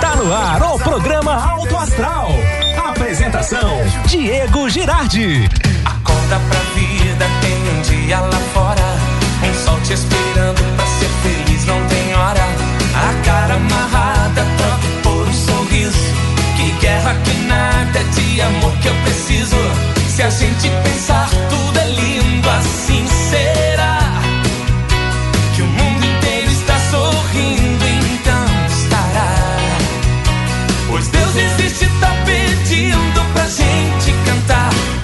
Está no ar o programa Alto Astral. Apresentação: Diego Girardi. Acorda pra vida, tem um dia lá fora. Um sol te esperando pra ser feliz, não tem hora. A cara amarrada, troca por um sorriso. Que guerra, que nada de amor que eu preciso. Se a gente pensar, tudo é lindo, assim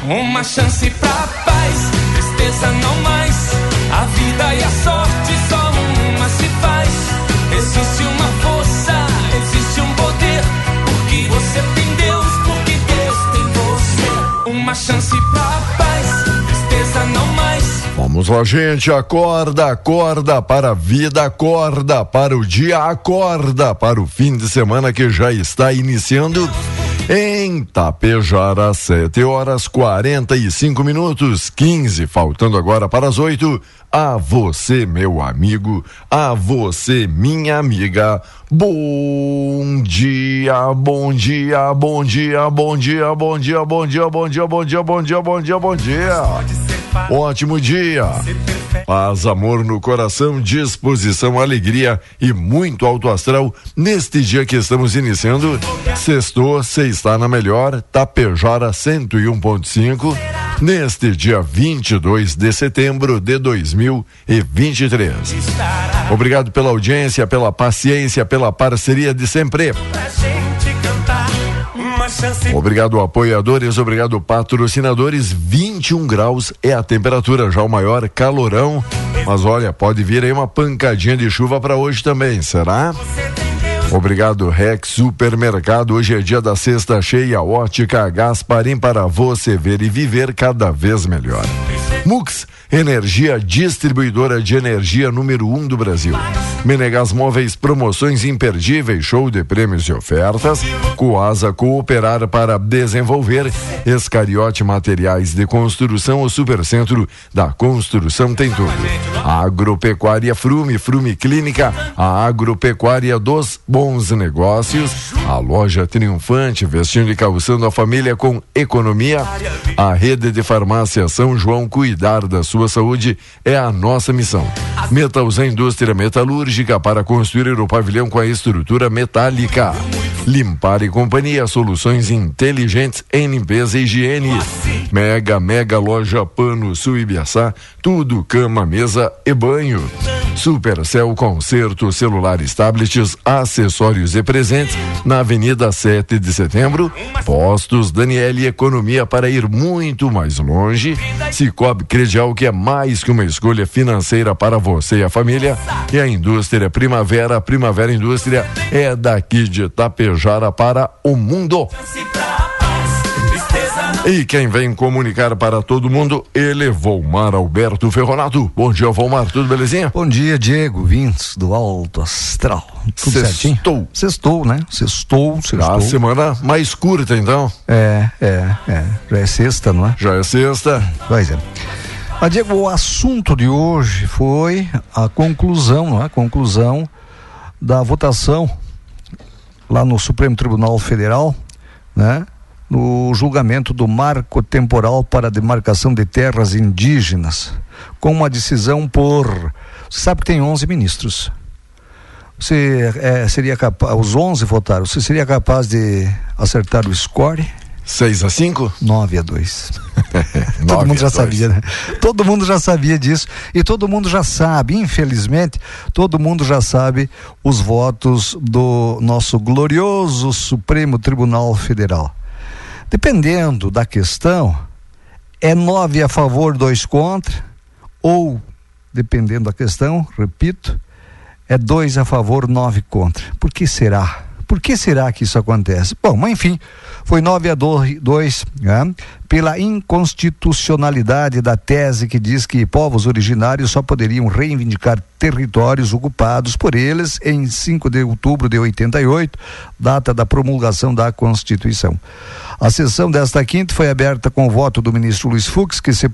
Uma chance pra paz, tristeza não mais. A vida e a sorte só uma se faz. Existe uma força, existe um poder. Porque você tem Deus, porque Deus tem você. Uma chance pra paz, tristeza não mais. Vamos lá, gente. Acorda, acorda para a vida, acorda para o dia, acorda para o fim de semana que já está iniciando. Em Tapejara, 7 horas 45 minutos, 15, faltando agora para as 8. A você, meu amigo, a você, minha amiga. Bom dia, bom dia, bom dia, bom dia, bom dia, bom dia, bom dia, bom dia, bom dia, bom dia, bom dia. Ótimo dia. Paz, amor no coração, disposição, alegria e muito alto astral neste dia que estamos iniciando. Sextou, você está na melhor, Tapejara 101.5, neste dia 22 de setembro de 2023. Obrigado pela audiência, pela paciência, pela parceria de sempre. Pra gente cantar. Obrigado, apoiadores, obrigado, patrocinadores. 21 graus é a temperatura, já o maior calorão. Mas olha, pode vir aí uma pancadinha de chuva para hoje também, será? Obrigado, Rex Supermercado. Hoje é dia da sexta cheia, ótica Gasparim para você ver e viver cada vez melhor. Mux, energia distribuidora de energia número um do Brasil. Menegas Móveis, promoções imperdíveis, show de prêmios e ofertas. Coasa Cooperar para desenvolver. Escariote Materiais de Construção, o Supercentro da Construção tem tudo. Agropecuária Frume, Frume Clínica, a agropecuária dos bons negócios. A loja triunfante, vestindo e calçando a família com economia. A rede de farmácia São João, cuidar da sua saúde é a nossa missão. Metalzan Indústria Metalúrgica para construir o pavilhão com a estrutura metálica. Limpar e Companhia, soluções inteligentes em limpeza e higiene. Mega, mega loja Pano Sul Ibiaçá, tudo cama, mesa e banho. Supercell Concerto, celulares, tablets, acessórios e presentes na Avenida 7 de Setembro. Postos Daniele Economia para ir muito mais longe. Cicobi Credial que é mais que uma escolha financeira para você e a família. E a indústria Primavera, Primavera Indústria é daqui de Tapejara para o mundo. E quem vem comunicar para todo mundo, ele, Volmar Alberto Ferronato. Bom dia, Volmar, tudo belezinha? Bom dia, Diego, vintes do Alto Astral. Tudo Sextou. certinho? Sextou, né? Sextou, Já a sextou. semana mais curta, então. É, é, é. Já é sexta, não é? Já é sexta. Pois é. Mas, Diego, o assunto de hoje foi a conclusão, não é? Conclusão da votação lá no Supremo Tribunal Federal, né? No julgamento do marco temporal para a demarcação de terras indígenas, com uma decisão por. Você sabe que tem 11 ministros. Você eh, seria capaz, os 11 votaram, você seria capaz de acertar o score? 6 a 5? 9 a 2. Todo mundo já sabia, né? Todo mundo já sabia disso e todo mundo já sabe, infelizmente, todo mundo já sabe os votos do nosso glorioso Supremo Tribunal Federal. Dependendo da questão, é nove a favor, dois contra, ou, dependendo da questão, repito, é dois a favor, nove contra. Por que será? Por que será que isso acontece? Bom, mas enfim, foi 9 a 2 né? Pela inconstitucionalidade da tese que diz que povos originários só poderiam reivindicar territórios ocupados por eles em 5 de outubro de 88, data da promulgação da Constituição. A sessão desta quinta foi aberta com o voto do ministro Luiz Fux, que se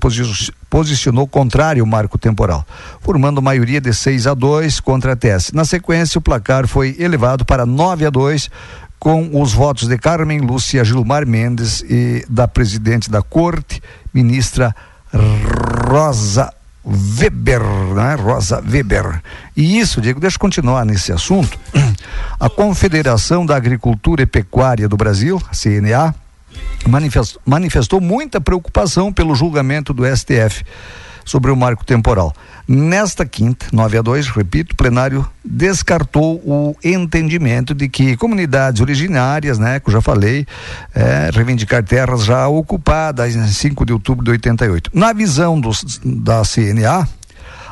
posicionou contrário ao marco temporal, formando maioria de 6 a 2 contra a tese. Na sequência, o placar foi elevado para 9 a 2 com os votos de Carmen Lúcia Gilmar Mendes e da presidente da corte, ministra Rosa Weber, né? Rosa Weber. E isso, Diego, deixa eu continuar nesse assunto. A Confederação da Agricultura e Pecuária do Brasil, CNA, manifestou muita preocupação pelo julgamento do STF sobre o marco temporal. Nesta quinta, 9 a 2, repito, o plenário descartou o entendimento de que comunidades originárias, né, que eu já falei, é, reivindicar terras já ocupadas em 5 de outubro de 88. Na visão dos, da CNA,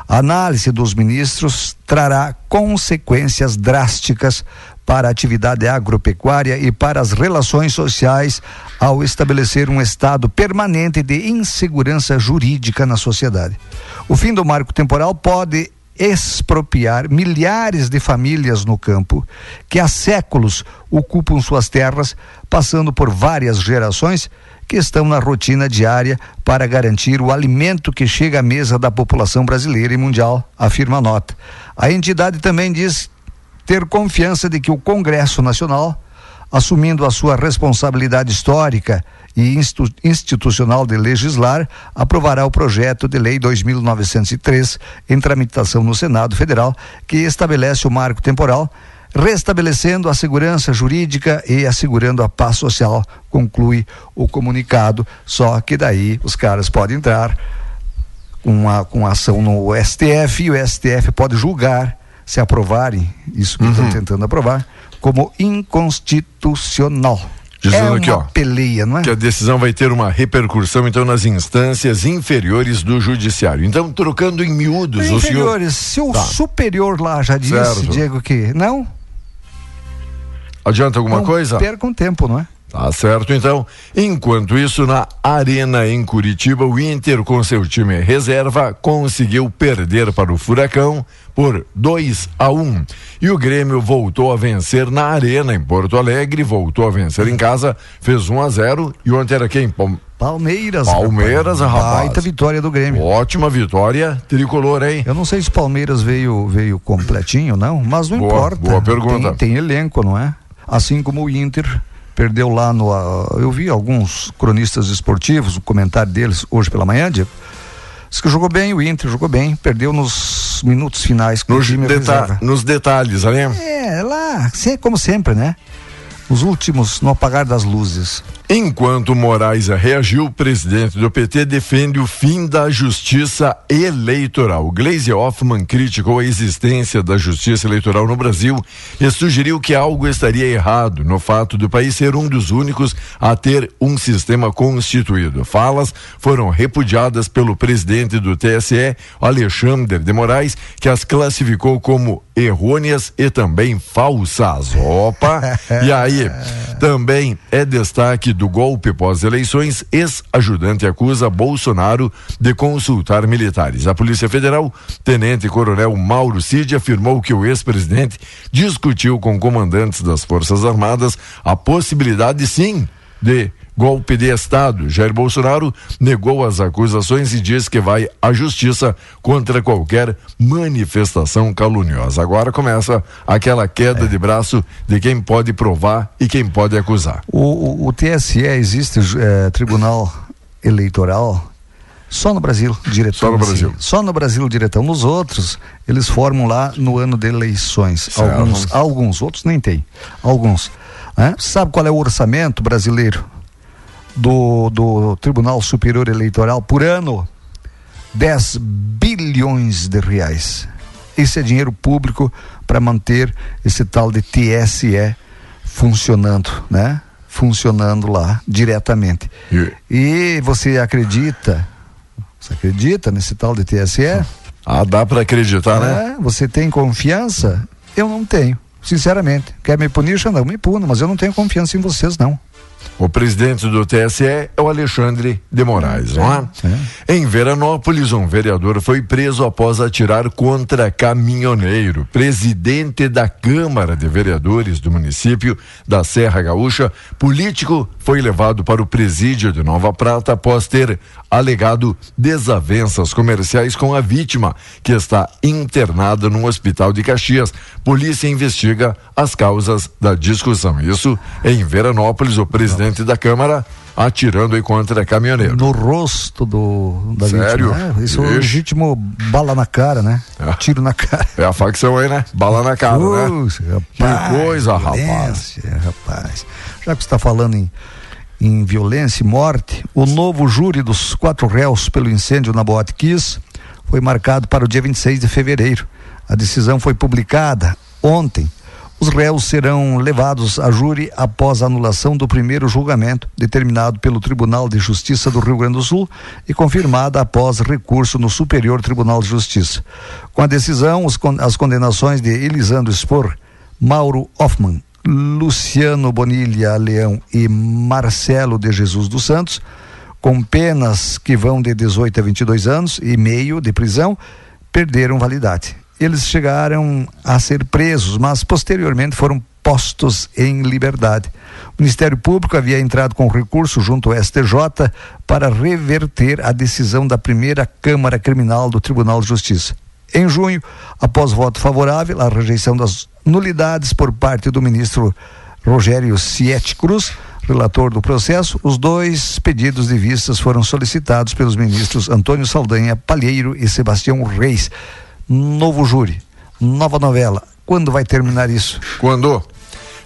a análise dos ministros trará consequências drásticas para a atividade agropecuária e para as relações sociais ao estabelecer um estado permanente de insegurança jurídica na sociedade. O fim do marco temporal pode expropriar milhares de famílias no campo que há séculos ocupam suas terras, passando por várias gerações que estão na rotina diária para garantir o alimento que chega à mesa da população brasileira e mundial, afirma a nota. A entidade também diz ter confiança de que o Congresso Nacional, assumindo a sua responsabilidade histórica e institucional de legislar, aprovará o projeto de lei 2903 em tramitação no Senado Federal, que estabelece o marco temporal, restabelecendo a segurança jurídica e assegurando a paz social, conclui o comunicado. Só que daí os caras podem entrar com a, com ação no STF e o STF pode julgar se aprovarem isso que uhum. estão tentando aprovar como inconstitucional. Dizendo é aqui, ó, peleia, não é? Que a decisão vai ter uma repercussão, então, nas instâncias inferiores do judiciário. Então, trocando em miúdos, o inferiores, senhor... se o tá. superior lá já disse, certo. Diego, que não... Adianta alguma não coisa? Perca um tempo, não é? Tá certo, então. Enquanto isso, na Arena em Curitiba, o Inter, com seu time reserva, conseguiu perder para o Furacão por 2 a 1. Um. E o Grêmio voltou a vencer na Arena em Porto Alegre, voltou a vencer em casa, fez 1 um a 0 e ontem era quem? Palmeiras. Palmeiras, rapaz. rapaz. Baita vitória do Grêmio. Ótima vitória, tricolor, hein? Eu não sei se o Palmeiras veio veio completinho, não, mas não boa, importa. Boa pergunta. Tem, tem elenco, não é? Assim como o Inter perdeu lá no. Uh, eu vi alguns cronistas esportivos, o comentário deles hoje pela manhã, Diego. Diz que jogou bem, o Inter jogou bem, perdeu nos minutos finais nos, deta nos detalhes, né? É, lá, como sempre, né? Os últimos no apagar das luzes. Enquanto Moraes reagiu, o presidente do PT defende o fim da justiça eleitoral. Gleisi Hoffmann criticou a existência da justiça eleitoral no Brasil e sugeriu que algo estaria errado no fato do país ser um dos únicos a ter um sistema constituído. Falas foram repudiadas pelo presidente do TSE, Alexandre de Moraes, que as classificou como errôneas e também falsas. Opa! e aí, também é destaque do golpe pós-eleições, ex-ajudante acusa Bolsonaro de consultar militares. A Polícia Federal, Tenente Coronel Mauro Cid, afirmou que o ex-presidente discutiu com comandantes das Forças Armadas a possibilidade, sim, de golpe de Estado. Jair Bolsonaro negou as acusações e diz que vai à justiça contra qualquer manifestação caluniosa. Agora começa aquela queda é. de braço de quem pode provar e quem pode acusar. O, o, o TSE existe é, Tribunal Eleitoral só no Brasil, diretão. Só no Brasil. Só no Brasil, diretão. Nos outros, eles formam lá no ano de eleições. Certo. Alguns, alguns, outros nem tem. Alguns. Né? Sabe qual é o orçamento brasileiro? Do, do Tribunal Superior Eleitoral por ano 10 bilhões de reais. Esse é dinheiro público para manter esse tal de TSE funcionando, né? Funcionando lá diretamente. E, e você acredita? Você acredita nesse tal de TSE? Ah, dá para acreditar, né? É, você tem confiança? Eu não tenho, sinceramente. Quer me punir, Xandão? Me puna, mas eu não tenho confiança em vocês, não. O presidente do TSE é o Alexandre de Moraes, não é? é? Em Veranópolis, um vereador foi preso após atirar contra caminhoneiro. Presidente da Câmara de Vereadores do município da Serra Gaúcha, político, foi levado para o presídio de Nova Prata após ter alegado desavenças comerciais com a vítima, que está internada no hospital de Caxias. Polícia investiga as causas da discussão. Isso em Veranópolis, o presidente da Câmara atirando aí contra caminhoneiro. No rosto do da Sério? vítima. Né? Isso é legítimo bala na cara, né? É. Tiro na cara. É a facção aí, né? Bala na cara, né? Rapaz, que coisa, rapaz. rapaz. Já que você está falando em em violência e morte, o novo júri dos quatro réus pelo incêndio na Boate Kiss foi marcado para o dia 26 de fevereiro. A decisão foi publicada ontem. Os réus serão levados a júri após a anulação do primeiro julgamento, determinado pelo Tribunal de Justiça do Rio Grande do Sul e confirmada após recurso no Superior Tribunal de Justiça. Com a decisão, as condenações de Elisandro Spor, Mauro Hoffman Luciano Bonilha Leão e Marcelo de Jesus dos Santos, com penas que vão de 18 a 22 anos e meio de prisão, perderam validade. Eles chegaram a ser presos, mas posteriormente foram postos em liberdade. O Ministério Público havia entrado com recurso junto ao STJ para reverter a decisão da primeira Câmara Criminal do Tribunal de Justiça. Em junho, após voto favorável à rejeição das nulidades por parte do ministro Rogério Siete Cruz, relator do processo, os dois pedidos de vistas foram solicitados pelos ministros Antônio Saldanha Palheiro e Sebastião Reis. Novo júri, nova novela. Quando vai terminar isso? Quando?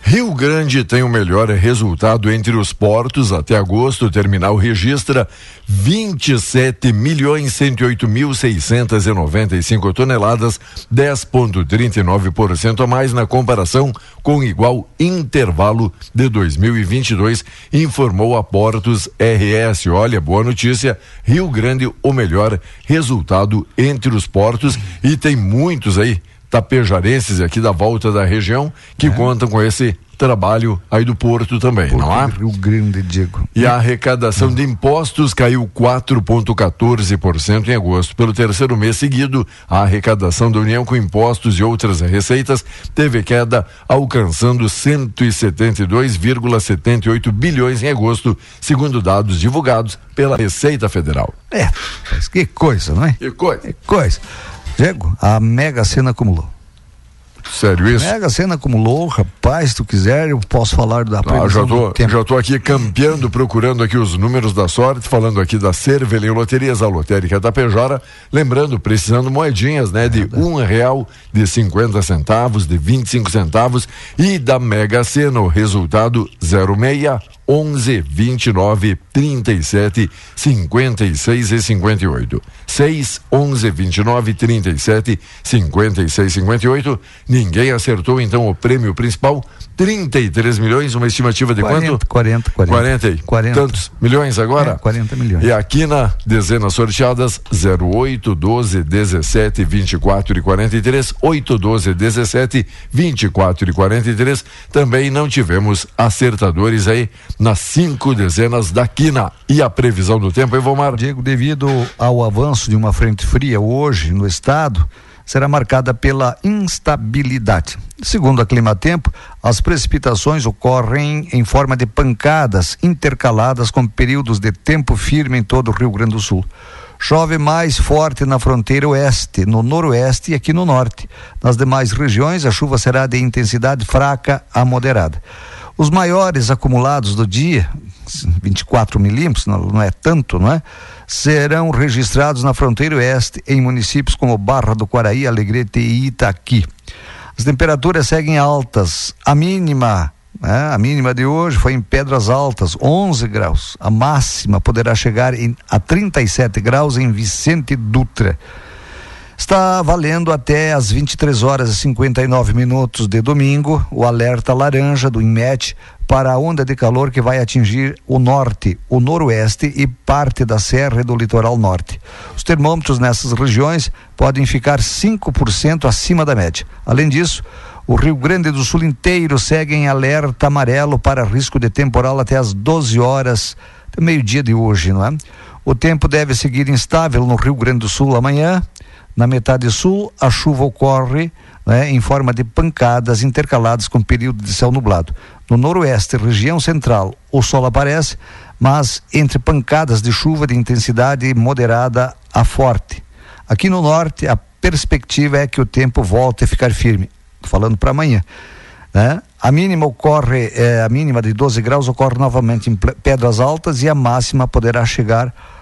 Rio Grande tem o melhor resultado entre os portos. Até agosto, o terminal registra 27 milhões 108 mil 695 toneladas, 10,39% a mais na comparação com igual intervalo de 2022, informou a Portos RS. Olha, boa notícia. Rio Grande, o melhor resultado entre os portos e tem muitos aí tapejarenses aqui da volta da região que é. contam com esse trabalho aí do Porto também, Porto não é? Rio Grande, Diego. E a arrecadação de impostos caiu 4,14% em agosto. Pelo terceiro mês seguido, a arrecadação da União com impostos e outras receitas teve queda, alcançando 172,78 bilhões em agosto, segundo dados divulgados pela Receita Federal. É, mas que coisa, não é? Que coisa. Que coisa. Diego, a Mega Sena acumulou. Sério isso? Mega Sena acumulou, rapaz, se tu quiser, eu posso falar da ah, já tô, já tô aqui campeando, procurando aqui os números da sorte, falando aqui da Cervelim Loterias, a lotérica da Pejora, lembrando, precisando moedinhas, né, de um real, de 50 centavos, de 25 centavos e da Mega Sena, o resultado 06 11 29 37 56 e 58. 6 11 29 37 56 58. Ninguém acertou então o prêmio principal 33 milhões, uma estimativa de 40, quanto? 40, 40. 40, 40. Tantos milhões agora? É, 40 milhões. E aqui na dezenas sorteadas 08, 12, 17, 24 e 43, 8, 12, 17, 24 e 43. Também não tivemos acertadores aí nas cinco dezenas da quina. E a previsão do tempo, Evomar? Diego, devido ao avanço de uma frente fria hoje no estado, será marcada pela instabilidade. Segundo a Climatempo, as precipitações ocorrem em forma de pancadas intercaladas com períodos de tempo firme em todo o Rio Grande do Sul. Chove mais forte na fronteira oeste, no noroeste e aqui no norte. Nas demais regiões, a chuva será de intensidade fraca a moderada. Os maiores acumulados do dia, 24 milímetros, não, não é tanto, não é? serão registrados na fronteira oeste em municípios como Barra do Quaraí, Alegrete e Itaqui. As temperaturas seguem altas. A mínima, né, a mínima de hoje foi em Pedras Altas, 11 graus. A máxima poderá chegar em, a 37 graus em Vicente Dutra. Está valendo até às 23 horas e 59 minutos de domingo o alerta laranja do INMET para a onda de calor que vai atingir o norte, o noroeste e parte da serra e do litoral norte. Os termômetros nessas regiões podem ficar 5% acima da média. Além disso, o Rio Grande do Sul inteiro segue em alerta amarelo para risco de temporal até às 12 horas, meio-dia de hoje, não é? O tempo deve seguir instável no Rio Grande do Sul amanhã. Na metade sul, a chuva ocorre né, em forma de pancadas intercaladas com período de céu nublado. No noroeste, região central, o sol aparece, mas entre pancadas de chuva de intensidade moderada a forte. Aqui no norte, a perspectiva é que o tempo volte a ficar firme. Falando para amanhã. Né? A mínima ocorre, eh, a mínima de 12 graus ocorre novamente em Pedras Altas e a máxima poderá chegar a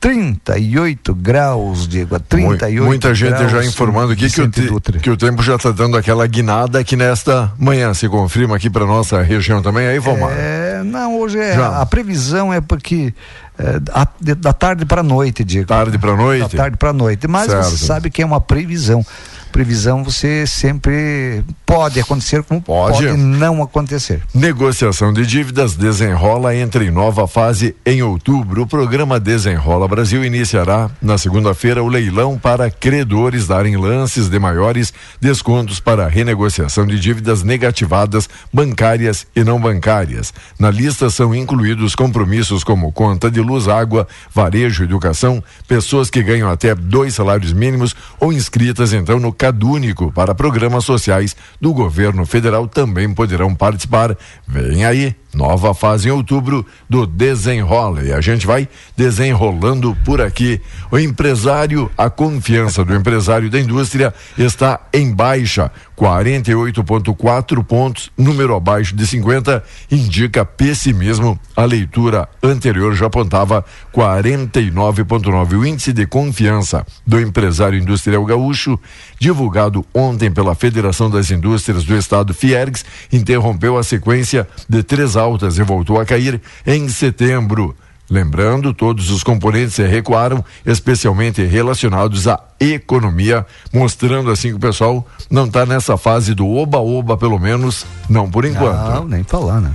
38 graus, Diego, a 38 Muita gente já informando aqui que o, te, que o tempo já está dando aquela guinada aqui nesta manhã. Se confirma aqui para nossa região também, aí, Valmar? É, não, hoje é, já. a previsão é porque é, a, da tarde para noite, Diego. Tarde para noite? Da tarde para noite, mas certo. você sabe que é uma previsão previsão você sempre pode acontecer como pode. pode não acontecer. Negociação de dívidas desenrola entra em nova fase em outubro. O programa Desenrola Brasil iniciará na segunda-feira o leilão para credores darem lances de maiores descontos para renegociação de dívidas negativadas bancárias e não bancárias. Na lista são incluídos compromissos como conta de luz, água, varejo, educação, pessoas que ganham até dois salários mínimos ou inscritas então no Único para programas sociais do governo federal também poderão participar. Vem aí Nova fase em outubro do Desenrola. E a gente vai desenrolando por aqui. O empresário, a confiança do empresário da indústria está em baixa. 48,4 pontos, número abaixo de 50, indica pessimismo. A leitura anterior já apontava 49,9. O índice de confiança do empresário industrial gaúcho, divulgado ontem pela Federação das Indústrias do Estado, Fiergs, interrompeu a sequência de três altas e voltou a cair em setembro. Lembrando, todos os componentes recuaram, especialmente relacionados à economia, mostrando assim que o pessoal não está nessa fase do oba-oba, pelo menos, não por enquanto. Não, nem falar, né?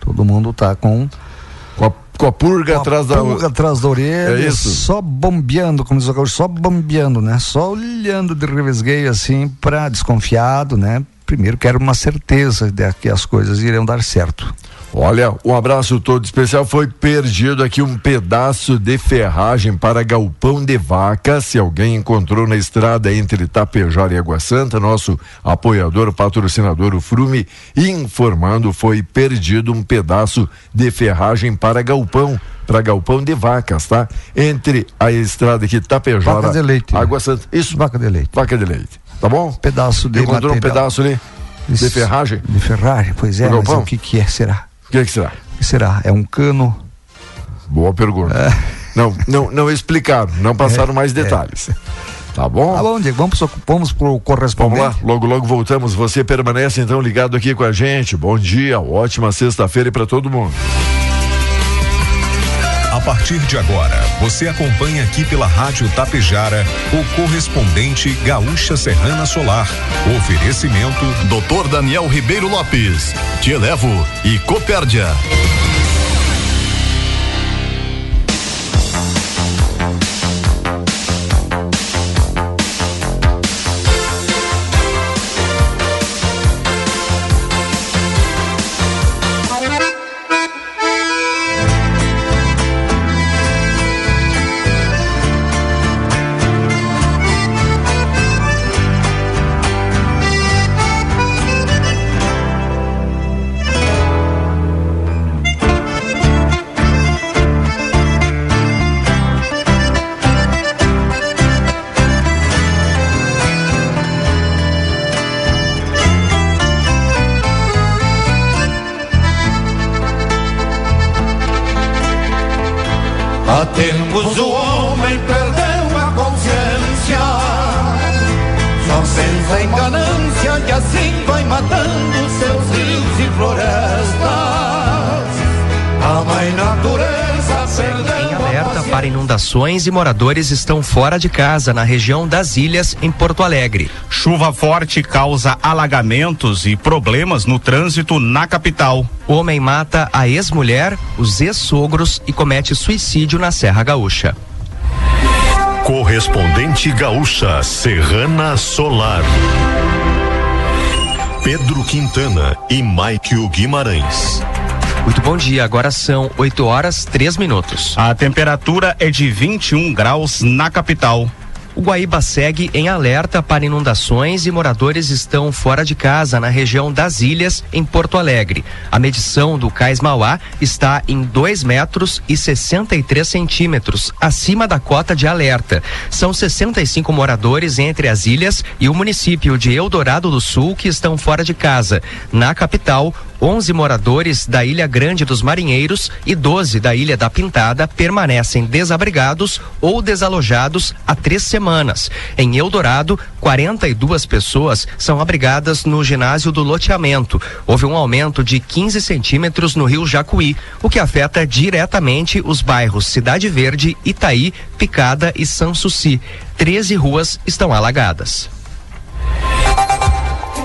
Todo mundo está com com a, com a purga com atrás a da purga atrás da orelha, é isso? só bombeando, como diz o só bombeando, né? Só olhando de revesgueio assim para desconfiado, né? Primeiro quero uma certeza de que as coisas irão dar certo. Olha, um abraço todo especial. Foi perdido aqui um pedaço de ferragem para galpão de vaca. Se alguém encontrou na estrada entre Tapejara e Água Santa, nosso apoiador, patrocinador, o Frume, informando foi perdido um pedaço de ferragem para galpão para galpão de vacas, tá? Entre a estrada aqui Tapejara, vaca de leite. Água Santa. Isso. Vaca de leite. Vaca de leite. Tá bom? Pedaço de Encontrou material. um pedaço ali de ferragem? De ferragem, pois é. Mas o que que é, será? O que, é que será? O que será? É um cano? Boa pergunta. É. Não, não, não explicaram, não passaram é, mais é. detalhes. Tá bom? Tá bom, Diego. Vamos, vamos pro correspondente. Vamos lá, logo, logo voltamos. Você permanece então ligado aqui com a gente. Bom dia, ótima sexta-feira para todo mundo. A partir de agora, você acompanha aqui pela Rádio Tapejara o correspondente Gaúcha Serrana Solar. Oferecimento Dr. Daniel Ribeiro Lopes, Te Elevo e Copérdia. Inundações e moradores estão fora de casa na região das Ilhas, em Porto Alegre. Chuva forte causa alagamentos e problemas no trânsito na capital. Homem mata a ex-mulher, os ex-sogros e comete suicídio na Serra Gaúcha. Correspondente gaúcha Serrana Solar. Pedro Quintana e Maikio Guimarães. Muito bom dia, agora são 8 horas 3 minutos. A temperatura é de 21 graus na capital. O Guaíba segue em alerta para inundações e moradores estão fora de casa na região das Ilhas, em Porto Alegre. A medição do Cais Mauá está em 2 metros e 63 centímetros, acima da cota de alerta. São 65 moradores entre as ilhas e o município de Eldorado do Sul que estão fora de casa. Na capital, 11 moradores da Ilha Grande dos Marinheiros e 12 da Ilha da Pintada permanecem desabrigados ou desalojados há três semanas. Em Eldorado, 42 pessoas são abrigadas no ginásio do loteamento. Houve um aumento de 15 centímetros no rio Jacuí, o que afeta diretamente os bairros Cidade Verde, Itaí, Picada e Sanssouci. 13 ruas estão alagadas.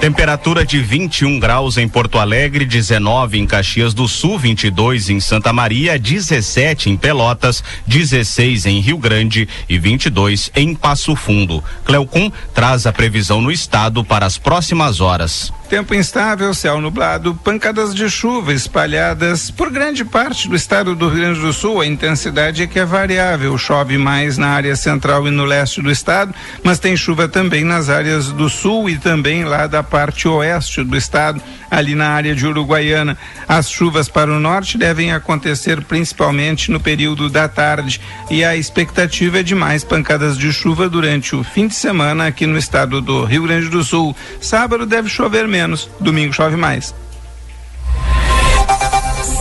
Temperatura de 21 graus em Porto Alegre, 19 em Caxias do Sul, 22 em Santa Maria, 17 em Pelotas, 16 em Rio Grande e 22 em Passo Fundo. Cleocum traz a previsão no estado para as próximas horas. Tempo instável, céu nublado, pancadas de chuva espalhadas por grande parte do estado do Rio Grande do Sul. A intensidade é que é variável. Chove mais na área central e no leste do estado, mas tem chuva também nas áreas do sul e também lá da parte oeste do estado, ali na área de Uruguaiana. As chuvas para o norte devem acontecer principalmente no período da tarde e a expectativa é de mais pancadas de chuva durante o fim de semana aqui no estado do Rio Grande do Sul. Sábado deve chover menos, domingo chove mais.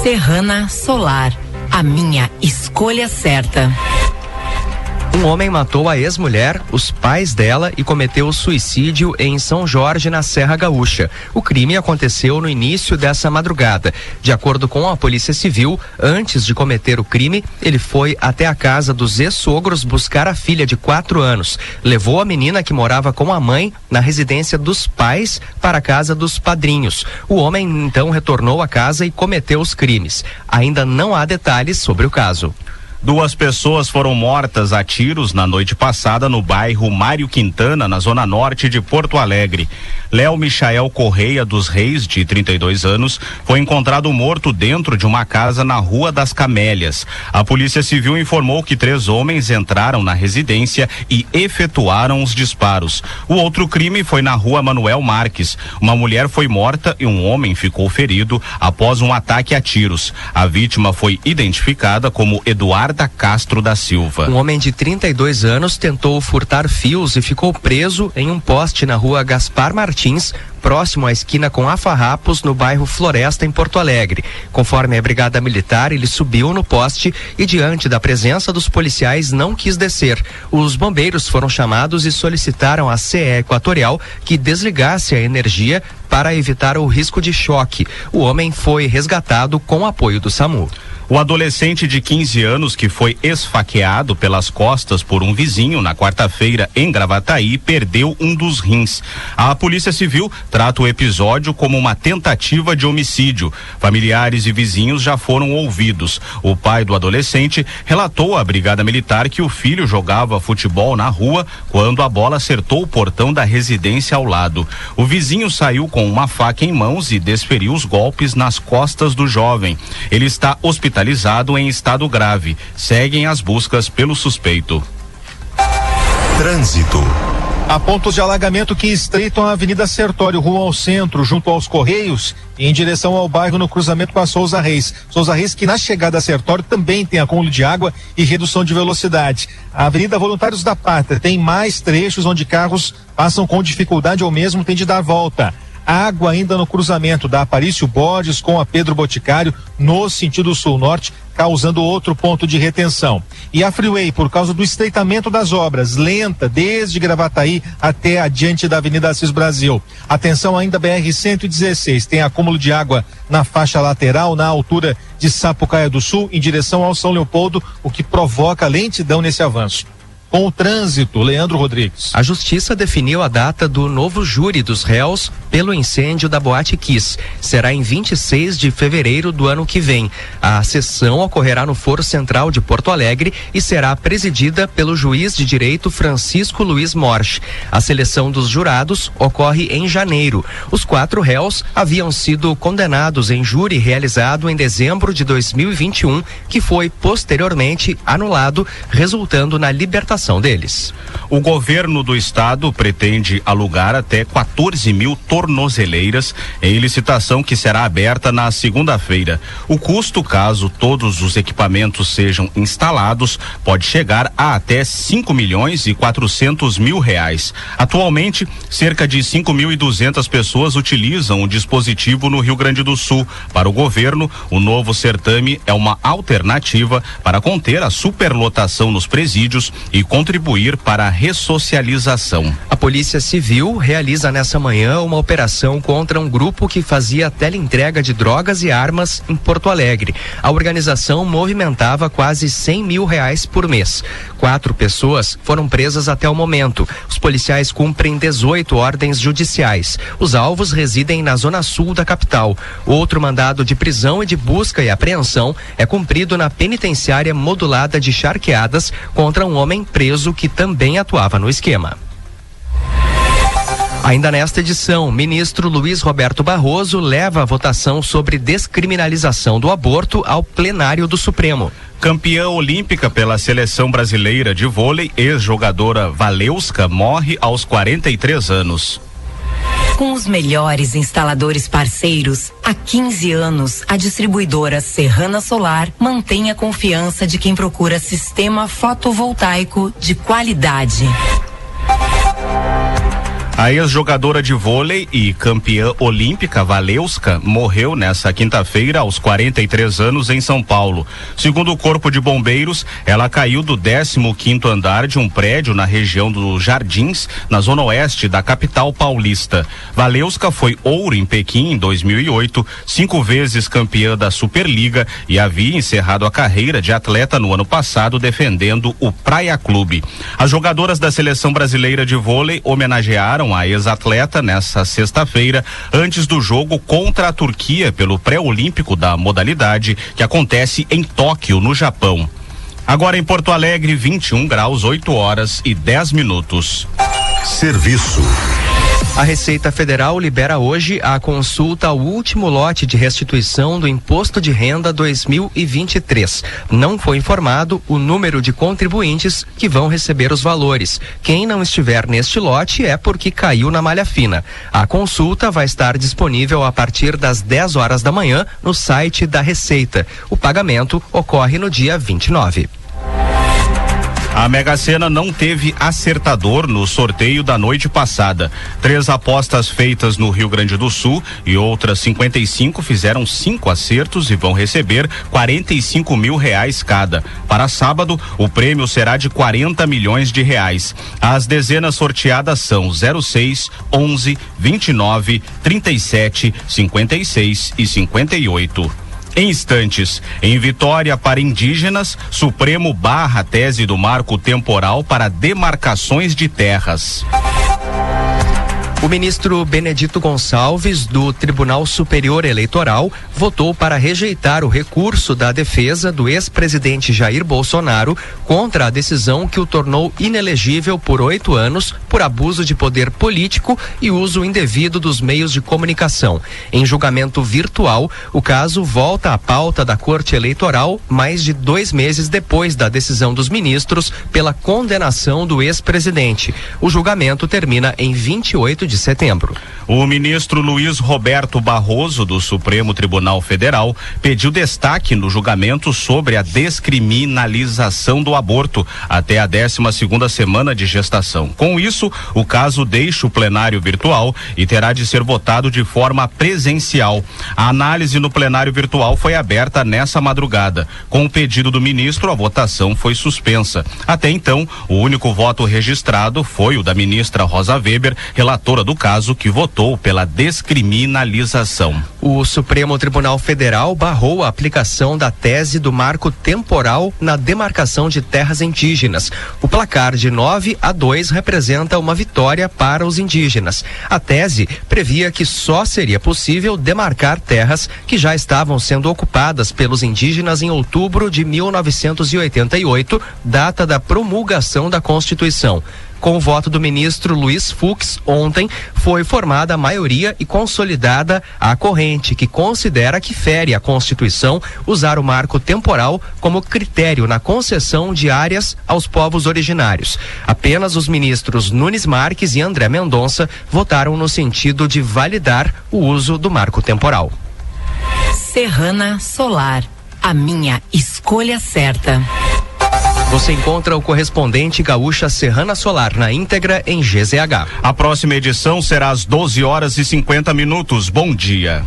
Serrana Solar, a minha escolha certa. Um homem matou a ex-mulher, os pais dela e cometeu suicídio em São Jorge, na Serra Gaúcha. O crime aconteceu no início dessa madrugada. De acordo com a Polícia Civil, antes de cometer o crime, ele foi até a casa dos ex-sogros buscar a filha de quatro anos. Levou a menina que morava com a mãe na residência dos pais para a casa dos padrinhos. O homem então retornou à casa e cometeu os crimes. Ainda não há detalhes sobre o caso. Duas pessoas foram mortas a tiros na noite passada no bairro Mário Quintana, na zona norte de Porto Alegre. Léo Michael Correia dos Reis, de 32 anos, foi encontrado morto dentro de uma casa na Rua das Camélias. A Polícia Civil informou que três homens entraram na residência e efetuaram os disparos. O outro crime foi na Rua Manuel Marques. Uma mulher foi morta e um homem ficou ferido após um ataque a tiros. A vítima foi identificada como Eduardo Marta Castro da Silva. Um homem de 32 anos tentou furtar fios e ficou preso em um poste na rua Gaspar Martins, próximo à esquina com Afarrapos, no bairro Floresta, em Porto Alegre. Conforme a Brigada Militar, ele subiu no poste e, diante da presença dos policiais, não quis descer. Os bombeiros foram chamados e solicitaram à CE Equatorial que desligasse a energia para evitar o risco de choque. O homem foi resgatado com apoio do SAMU. O adolescente de 15 anos que foi esfaqueado pelas costas por um vizinho na quarta-feira em Gravataí perdeu um dos rins. A Polícia Civil trata o episódio como uma tentativa de homicídio. Familiares e vizinhos já foram ouvidos. O pai do adolescente relatou à Brigada Militar que o filho jogava futebol na rua quando a bola acertou o portão da residência ao lado. O vizinho saiu com uma faca em mãos e desferiu os golpes nas costas do jovem. Ele está hospitalizado hospitalizado em estado grave. Seguem as buscas pelo suspeito. Trânsito. Há pontos de alagamento que estreitam a Avenida Sertório, rumo ao centro, junto aos Correios, em direção ao bairro no cruzamento com a Souza Reis. Souza Reis, que na chegada a Sertório também tem acúmulo de água e redução de velocidade. A Avenida Voluntários da Pátria tem mais trechos onde carros passam com dificuldade ou mesmo tem de dar volta água ainda no cruzamento da Aparício Borges com a Pedro Boticário no sentido sul-norte, causando outro ponto de retenção. E a Freeway, por causa do estreitamento das obras, lenta desde Gravataí até adiante da Avenida Assis Brasil. Atenção ainda BR-116, tem acúmulo de água na faixa lateral, na altura de Sapucaia do Sul em direção ao São Leopoldo, o que provoca lentidão nesse avanço. Com o trânsito, Leandro Rodrigues. A justiça definiu a data do novo júri dos réus pelo incêndio da Boate Kiss. Será em 26 de fevereiro do ano que vem. A sessão ocorrerá no Foro Central de Porto Alegre e será presidida pelo juiz de direito Francisco Luiz Morche. A seleção dos jurados ocorre em janeiro. Os quatro réus haviam sido condenados em júri realizado em dezembro de 2021, que foi posteriormente anulado, resultando na libertação deles. O governo do estado pretende alugar até 14 mil tornozeleiras em licitação que será aberta na segunda-feira. O custo, caso todos os equipamentos sejam instalados, pode chegar a até 5 milhões e 400 mil reais. Atualmente, cerca de 5.200 pessoas utilizam o dispositivo no Rio Grande do Sul. Para o governo, o novo certame é uma alternativa para conter a superlotação nos presídios e contribuir para a ressocialização. A Polícia Civil realiza nessa manhã uma operação contra um grupo que fazia teleentrega de drogas e armas em Porto Alegre. A organização movimentava quase 100 mil reais por mês. Quatro pessoas foram presas até o momento. Os policiais cumprem 18 ordens judiciais. Os alvos residem na zona sul da capital. Outro mandado de prisão e de busca e apreensão é cumprido na penitenciária modulada de Charqueadas contra um homem preso que também atuava no esquema. Ainda nesta edição, ministro Luiz Roberto Barroso leva a votação sobre descriminalização do aborto ao plenário do Supremo. Campeã olímpica pela seleção brasileira de vôlei, ex-jogadora Valeuska morre aos 43 anos. Com os melhores instaladores parceiros, há 15 anos, a distribuidora Serrana Solar mantém a confiança de quem procura sistema fotovoltaico de qualidade. A ex-jogadora de vôlei e campeã olímpica Valeuska morreu nessa quinta-feira aos 43 anos em São Paulo. Segundo o Corpo de Bombeiros, ela caiu do 15º andar de um prédio na região dos Jardins, na zona oeste da capital paulista. Valeuska foi ouro em Pequim em 2008, cinco vezes campeã da Superliga e havia encerrado a carreira de atleta no ano passado defendendo o Praia Clube. As jogadoras da seleção brasileira de vôlei homenagearam a ex-atleta nessa sexta-feira, antes do jogo contra a Turquia pelo pré-olímpico da modalidade, que acontece em Tóquio, no Japão. Agora em Porto Alegre, 21 graus, 8 horas e 10 minutos. Serviço. A Receita Federal libera hoje a consulta ao último lote de restituição do Imposto de Renda 2023. Não foi informado o número de contribuintes que vão receber os valores. Quem não estiver neste lote é porque caiu na malha fina. A consulta vai estar disponível a partir das 10 horas da manhã no site da Receita. O pagamento ocorre no dia 29. A Mega Sena não teve acertador no sorteio da noite passada. Três apostas feitas no Rio Grande do Sul e outras 55 fizeram cinco acertos e vão receber 45 mil reais cada. Para sábado, o prêmio será de 40 milhões de reais. As dezenas sorteadas são 06, 11, 29, 37, 56 e 58. Em instantes, em vitória para indígenas, Supremo barra tese do marco temporal para demarcações de terras. O ministro Benedito Gonçalves, do Tribunal Superior Eleitoral, votou para rejeitar o recurso da defesa do ex-presidente Jair Bolsonaro contra a decisão que o tornou inelegível por oito anos por abuso de poder político e uso indevido dos meios de comunicação. Em julgamento virtual, o caso volta à pauta da Corte Eleitoral mais de dois meses depois da decisão dos ministros pela condenação do ex-presidente. O julgamento termina em 28 de setembro. O ministro Luiz Roberto Barroso, do Supremo Tribunal Federal, pediu destaque no julgamento sobre a descriminalização do aborto até a 12 segunda semana de gestação. Com isso, o caso deixa o plenário virtual e terá de ser votado de forma presencial. A análise no plenário virtual foi aberta nessa madrugada. Com o pedido do ministro, a votação foi suspensa. Até então, o único voto registrado foi o da ministra Rosa Weber, relatora do caso que votou pela descriminalização. O Supremo Tribunal Federal barrou a aplicação da tese do marco temporal na demarcação de terras indígenas. O placar de 9 a 2 representa uma vitória para os indígenas. A tese previa que só seria possível demarcar terras que já estavam sendo ocupadas pelos indígenas em outubro de 1988, data da promulgação da Constituição. Com o voto do ministro Luiz Fux, ontem foi formada a maioria e consolidada a corrente, que considera que fere a Constituição usar o marco temporal como critério na concessão de áreas aos povos originários. Apenas os ministros Nunes Marques e André Mendonça votaram no sentido de validar o uso do marco temporal. Serrana Solar, a minha escolha certa. Você encontra o correspondente gaúcha Serrana Solar na íntegra em GZH. A próxima edição será às 12 horas e 50 minutos. Bom dia.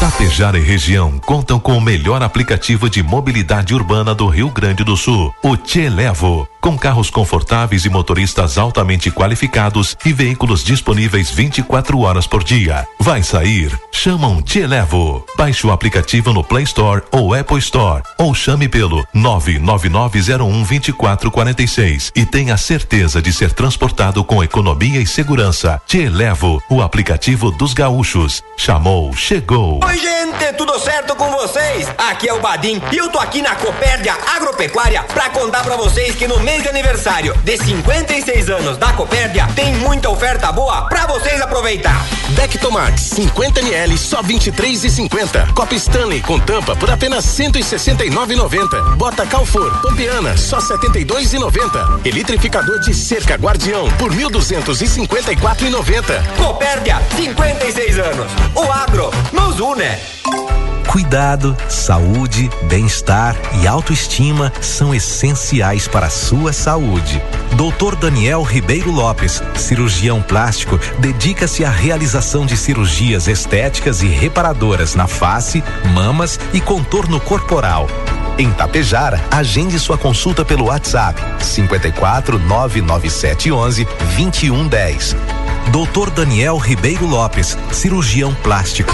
Tapejara e região contam com o melhor aplicativo de mobilidade urbana do Rio Grande do Sul, o Te Levo. Com carros confortáveis e motoristas altamente qualificados e veículos disponíveis 24 horas por dia. Vai sair? Chama um Te Levo. Baixe o aplicativo no Play Store ou Apple Store ou chame pelo 999012446 e tenha certeza de ser transportado com economia e segurança. Te Levo, o aplicativo dos gaúchos. Chamou, chegou. Oi, gente, tudo certo com vocês? Aqui é o Badim e eu tô aqui na Copérdia Agropecuária pra contar pra vocês que no mês de aniversário de 56 anos da Copérdia tem muita oferta boa pra vocês aproveitar. Beck Tomates 50 ml só 23,50. Copa Stanley com tampa por apenas 169,90. Bota Calfor Pampiana só 72,90. Eletrificador de cerca Guardião por 1.254,90. Copérdia, 56 anos. O agro nos une. Cuidado, saúde, bem-estar e autoestima são essenciais para a sua saúde. Dr. Daniel Ribeiro Lopes, cirurgião plástico, dedica-se à realização de cirurgias estéticas e reparadoras na face, mamas e contorno corporal. Em Tapejara, agende sua consulta pelo WhatsApp 54 99711 2110. Dr. Daniel Ribeiro Lopes, cirurgião plástico.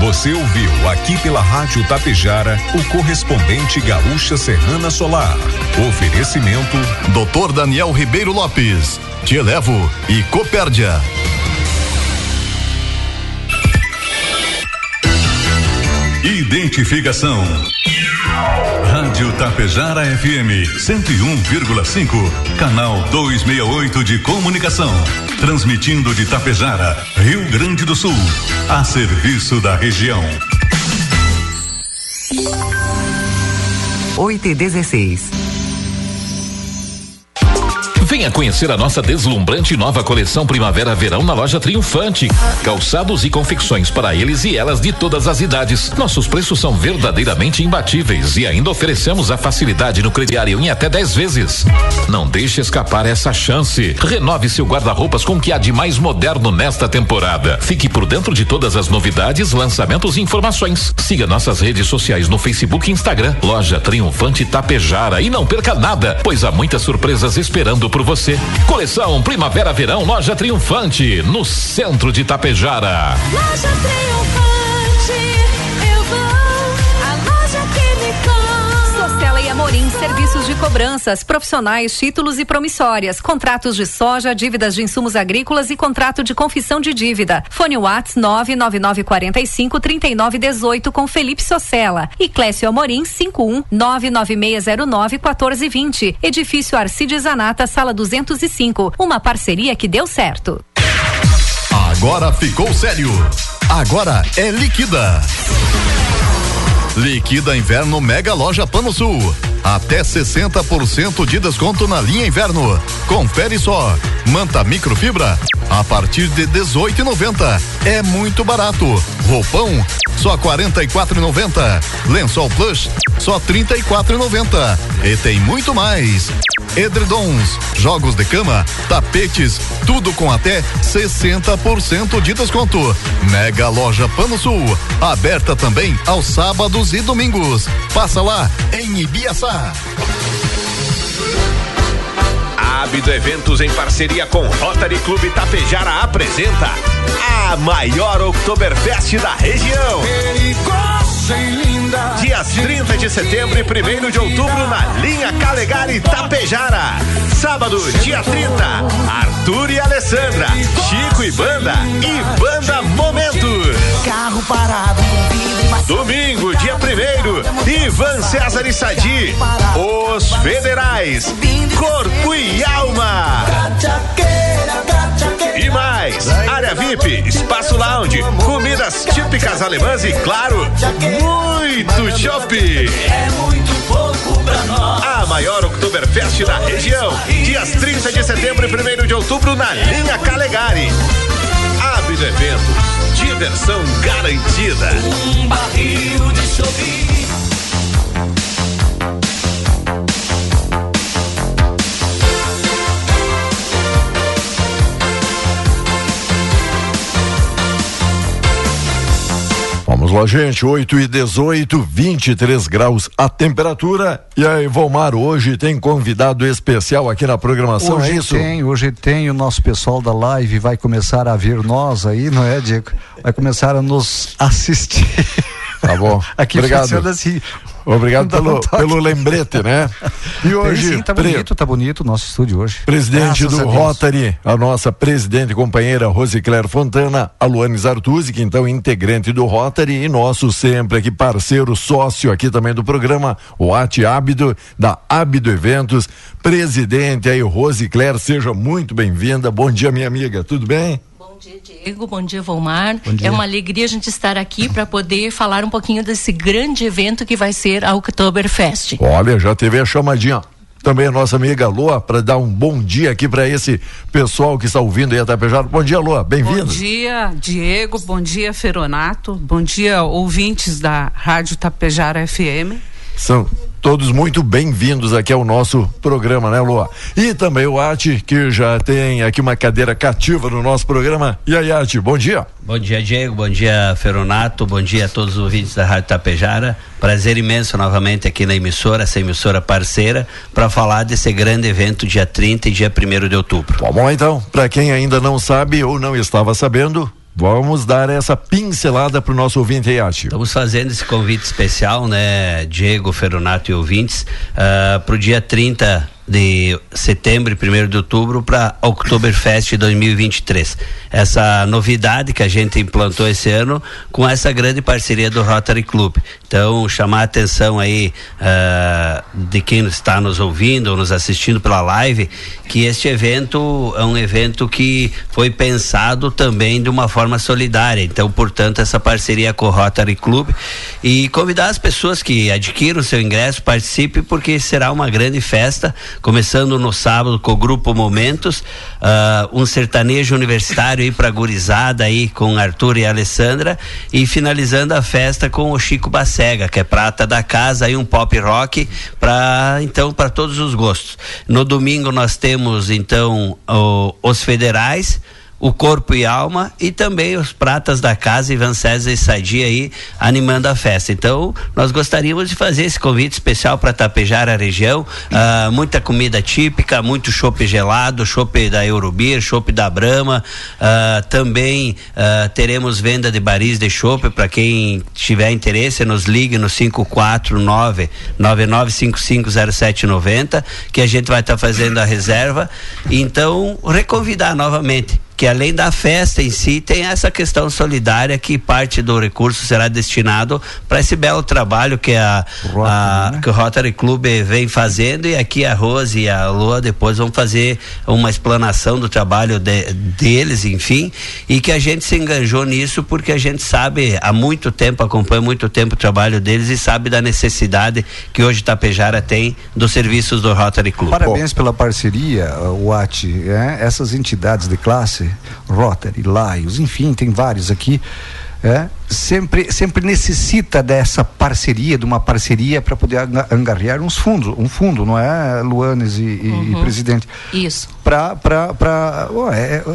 Você ouviu aqui pela Rádio Tapejara o correspondente Gaúcha Serrana Solar. Oferecimento Dr. Daniel Ribeiro Lopes, Te Elevo e Copérdia. Identificação. Rádio Tapejara FM 101,5, canal 268 de comunicação. Transmitindo de Tapejara, Rio Grande do Sul, a serviço da região. 8 e 16. Venha conhecer a nossa deslumbrante nova coleção Primavera-Verão na loja Triunfante. Calçados e confecções para eles e elas de todas as idades. Nossos preços são verdadeiramente imbatíveis e ainda oferecemos a facilidade no crediário em até 10 vezes. Não deixe escapar essa chance. Renove seu guarda-roupas com o que há de mais moderno nesta temporada. Fique por dentro de todas as novidades, lançamentos e informações. Siga nossas redes sociais no Facebook e Instagram. Loja Triunfante Tapejara e não perca nada, pois há muitas surpresas esperando por você. Coleção Primavera-Verão Loja Triunfante, no centro de Tapejara. Loja Triunfante, Amorim, serviços de cobranças, profissionais, títulos e promissórias, contratos de soja, dívidas de insumos agrícolas e contrato de confissão de dívida. Fone Whats 99945 3918 com Felipe Socella e Clécio Amorim 51 99609 1420. Edifício Arcides Zanata, sala 205. Uma parceria que deu certo. Agora ficou sério. Agora é liquida. Liquida Inverno Mega Loja Pano Sul. Até 60% de desconto na linha inverno. Confere só. Manta microfibra a partir de 18,90. É muito barato. Roupão só 44,90. Lençol plush só 34,90. E tem muito mais. Edredons, jogos de cama, tapetes, tudo com até 60% de desconto. Mega Loja Pano Sul, aberta também aos sábados e domingos. Passa lá em Ibiaçá. A Abido Eventos, em parceria com Rotary Clube Tapejara, apresenta a maior Oktoberfest da região. Dias 30 de setembro e 1 de outubro na linha Calegari Tapejara. Sábado, dia 30, Arthur e Alessandra, Chico e Banda e Banda Momento. Carro parado, Domingo, dia 1 Ivan César e Sadi, Os Federais, Corpo e Alma. E mais, área VIP, espaço lounge, comidas típicas alemãs e, claro, muito shopping. É muito pouco pra nós. A maior Oktoberfest da região. Dias 30 de setembro e 1 de outubro na linha Calegari. Ábido Eventos. Diversão garantida. Um barril de chope. Vamos lá, gente. 8 e 18, 23 graus a temperatura. E aí, Volmar, hoje tem convidado especial aqui na programação, hoje é isso? tem, hoje tem o nosso pessoal da live vai começar a ver nós aí, não é, Diego? Vai começar a nos assistir. Tá bom. Aqui Obrigado. funciona assim. Obrigado um pelo, pelo lembrete, né? E hoje, sim, tá bonito, tá bonito o nosso estúdio hoje. Presidente Graças do a. Rotary, a nossa presidente e companheira Rosicler Fontana, a Luane Zartuzzi, que então é integrante do Rotary e nosso sempre aqui parceiro, sócio aqui também do programa, o Ati Ábido, da Ábido Eventos, presidente aí, Rosicler, seja muito bem-vinda. Bom dia, minha amiga, tudo bem? Diego, bom dia, Volmar. Bom dia. É uma alegria a gente estar aqui para poder falar um pouquinho desse grande evento que vai ser a Oktoberfest. Olha, já teve a chamadinha. Também a nossa amiga Lua, para dar um bom dia aqui para esse pessoal que está ouvindo aí a Tapejara. Bom dia, Lua, Bom bem-vindo. dia, Diego. Bom dia, Feronato. Bom dia, ouvintes da Rádio Tapejara FM. São todos muito bem-vindos aqui ao nosso programa, né, Lua? E também o Ati, que já tem aqui uma cadeira cativa no nosso programa. E aí, Ati, bom dia. Bom dia, Diego. Bom dia, Feronato. Bom dia a todos os ouvintes da Rádio Tapejara. Prazer imenso novamente aqui na emissora, essa emissora parceira, para falar desse grande evento dia 30 e dia 1 de outubro. Lá então, para quem ainda não sabe ou não estava sabendo, vamos dar essa pincelada para o nosso ouvinte aí, Ati. Estamos fazendo esse convite especial, né, Diego, Feronato e ouvintes, para o dia 30 de setembro e 1 de outubro para Oktoberfest 2023. Essa novidade que a gente implantou esse ano com essa grande parceria do Rotary Club. Então, chamar a atenção aí ah, de quem está nos ouvindo ou nos assistindo pela live, que este evento é um evento que foi pensado também de uma forma solidária. Então, portanto, essa parceria com o Rotary Club e convidar as pessoas que adquiram seu ingresso, participe, porque será uma grande festa, começando no sábado com o grupo Momentos, ah, um sertanejo universitário aí para gurizada aí com Arthur e Alessandra e finalizando a festa com o Chico Bacega, que é prata da casa e um pop rock para então para todos os gostos. No domingo nós temos então o- os federais o Corpo e Alma e também os Pratas da Casa, Ivan César e Sadia aí animando a festa. Então, nós gostaríamos de fazer esse convite especial para tapejar a região. Ah, muita comida típica, muito chopp gelado, chopp da Eurobeer, chopp da Brahma. Ah, também ah, teremos venda de baris de chopp para quem tiver interesse, nos ligue no 549 99550790 que a gente vai estar fazendo a reserva. Então, reconvidar novamente que além da festa em si, tem essa questão solidária que parte do recurso será destinado para esse belo trabalho que a, a- que o Rotary Club vem fazendo. E aqui a Rose e a Lua depois vão fazer uma explanação do trabalho de- deles, enfim, e que a gente se enganjou nisso porque a gente sabe há muito tempo, acompanha muito tempo o trabalho deles e sabe da necessidade que hoje Tapejara tem dos serviços do Rotary Club. Parabéns pela parceria, o AT, é, essas entidades de classe, Rotary, Laios, enfim, tem vários aqui. É, sempre sempre necessita dessa parceria, de uma parceria para poder anga- angariar uns fundos, um fundo, não é, Luanes e, Uhum. presidente? Isso. Para para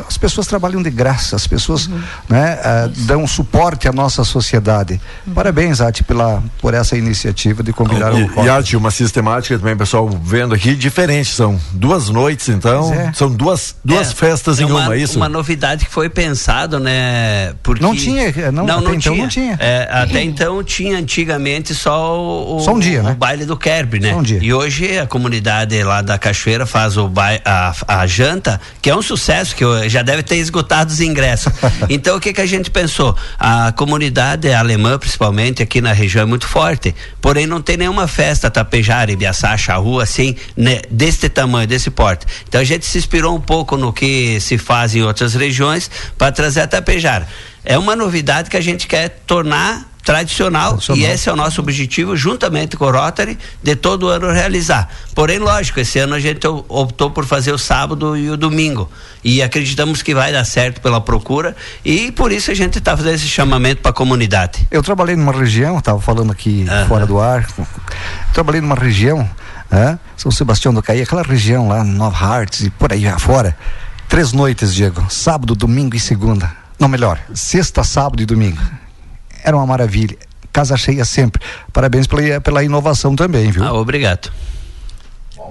as pessoas trabalham de graça, as pessoas Uhum. né, ah, dão suporte à nossa sociedade. Uhum. Parabéns, Ati, pela por essa iniciativa de convidar o E, e Ati, uma sistemática também, pessoal, vendo aqui, diferente. São duas noites, então. É. São duas, duas É, festas é em uma, uma, é isso? Uma novidade que foi pensado, né? Porque Não tinha, não, até então não tinha. É, até então tinha antigamente só o, o- Só um dia, o né? baile do Kerb, né? Só um dia. E hoje a comunidade lá da Cachoeira faz o bai, a, a janta, que é um sucesso, que já deve ter esgotado os ingressos. então o que que a gente pensou? A comunidade alemã, principalmente aqui na região, é muito forte. Porém, não tem nenhuma festa tapejara, Ibiaçá, Charrua, assim, né, deste tamanho, desse porte. Então a gente se inspirou um pouco no que se faz em outras regiões para trazer a tapejara. É uma novidade que a gente quer tornar tradicional, e esse é o nosso objetivo juntamente com o Rotary de todo ano realizar. Porém, lógico, esse ano a gente optou por fazer o sábado e o domingo e acreditamos que vai dar certo pela procura e por isso a gente está fazendo esse chamamento para a comunidade. Eu trabalhei numa região, estava falando aqui fora do ar, trabalhei numa região, né, São Sebastião do Caí, aquela região lá, Nova Hartz e por aí afora. Três noites, Diego, sábado, domingo e segunda. Não, melhor, sexta, sábado e domingo. Era uma maravilha. Casa cheia sempre. Parabéns pela, pela inovação também, viu? Ah, obrigado.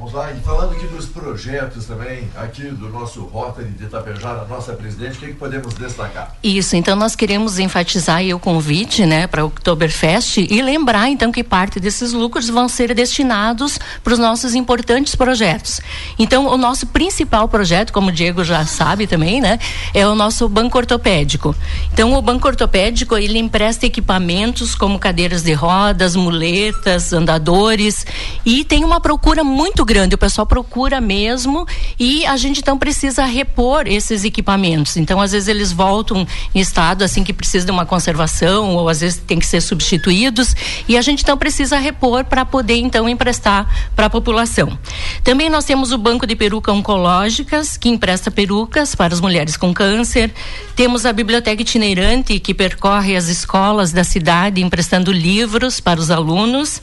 Vamos lá, e falando aqui dos projetos também, aqui do nosso Rotary de Itapejara, nossa presidente, o que, que podemos destacar? Isso, então nós queremos enfatizar o convite, né, para o Oktoberfest e lembrar então que parte desses lucros vão ser destinados para os nossos importantes projetos. Então, o nosso principal projeto, como o Diego já sabe também, né, é o nosso banco ortopédico. Então, o banco ortopédico, ele empresta equipamentos como cadeiras de rodas, muletas, andadores e tem uma procura muito grande, o pessoal procura mesmo e a gente então precisa repor esses equipamentos. Então, às vezes eles voltam em estado assim que precisa de uma conservação ou às vezes tem que ser substituídos e a gente então precisa repor para poder então emprestar para a população. Também nós temos o Banco de Peruca Oncológicas, que empresta perucas para as mulheres com câncer. Temos a Biblioteca Itinerante, que percorre as escolas da cidade emprestando livros para os alunos.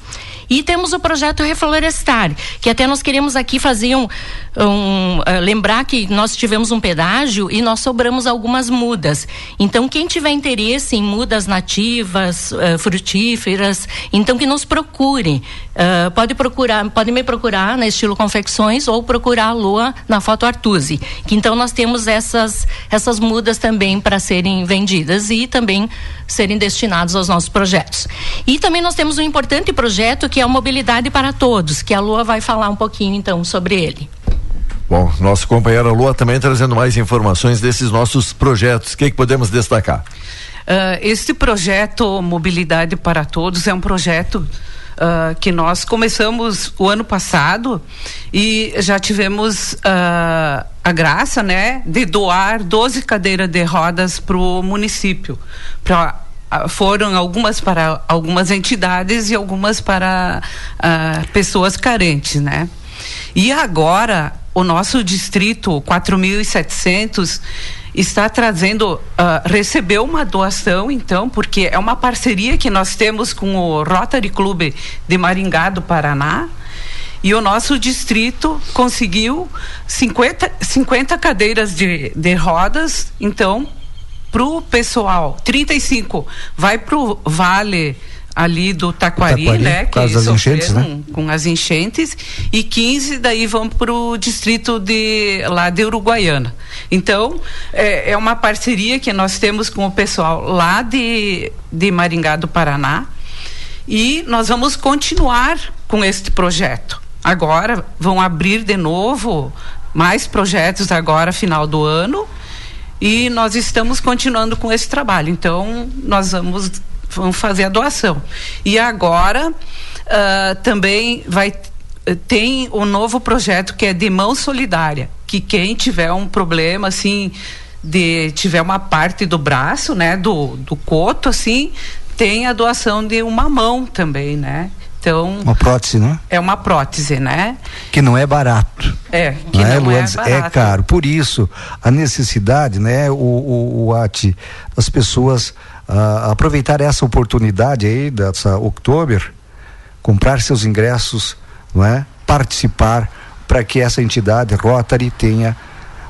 E temos o projeto Reflorestar, que até nós queremos aqui fazer um. Um, eh, lembrar que nós tivemos um pedágio e nós sobramos algumas mudas. Então, quem tiver interesse em mudas nativas, eh, frutíferas, então que nos procure. Ah, pode procurar, pode me procurar na estilo confecções ou procurar a Lua na foto Artusi. Que então nós temos essas, essas mudas também para serem vendidas e também serem destinados aos nossos projetos. E também nós temos um importante projeto que é a Mobilidade para Todos, que a Lua vai falar um pouquinho então sobre ele. Bom, nosso companheiro Lua também trazendo mais informações desses nossos projetos. O que, que podemos destacar? Ah, este projeto Mobilidade para Todos é um projeto ah, que nós começamos o ano passado e já tivemos ah, a graça, né, de doar 12 cadeiras de rodas para o município. Pra, foram algumas para algumas entidades e algumas para pessoas carentes, né? E agora o nosso distrito 4.700 está trazendo, ah, recebeu uma doação, então, porque é uma parceria que nós temos com o Rotary Club de Maringá do Paraná. E o nosso distrito conseguiu 50, 50 cadeiras de, de rodas, então, para o pessoal. 35 vai para o Vale ali do Taquari, Taquari, né? causa das enchentes, sofreram com as enchentes e 15 daí vão para o distrito de lá de Uruguaiana. Então é, é uma parceria que nós temos com o pessoal lá de, de Maringá do Paraná e nós vamos continuar com este projeto. Agora vão abrir de novo mais projetos agora final do ano e nós estamos continuando com esse trabalho. Então nós vamos vamos fazer a doação. E agora ah, também vai tem o um novo projeto que é de mão solidária, que quem tiver um problema assim de tiver uma parte do braço, né, do, do coto assim, tem a doação de uma mão também, né? Então, Uma prótese, né? é uma prótese, né? Que não é barato. É, que né, não é Luandes? barato. caro. Por isso, a necessidade, né, o, o, o AT, das pessoas ah, aproveitar essa oportunidade aí dessa Oktober, comprar seus ingressos, não é? Participar para que essa entidade Rotary tenha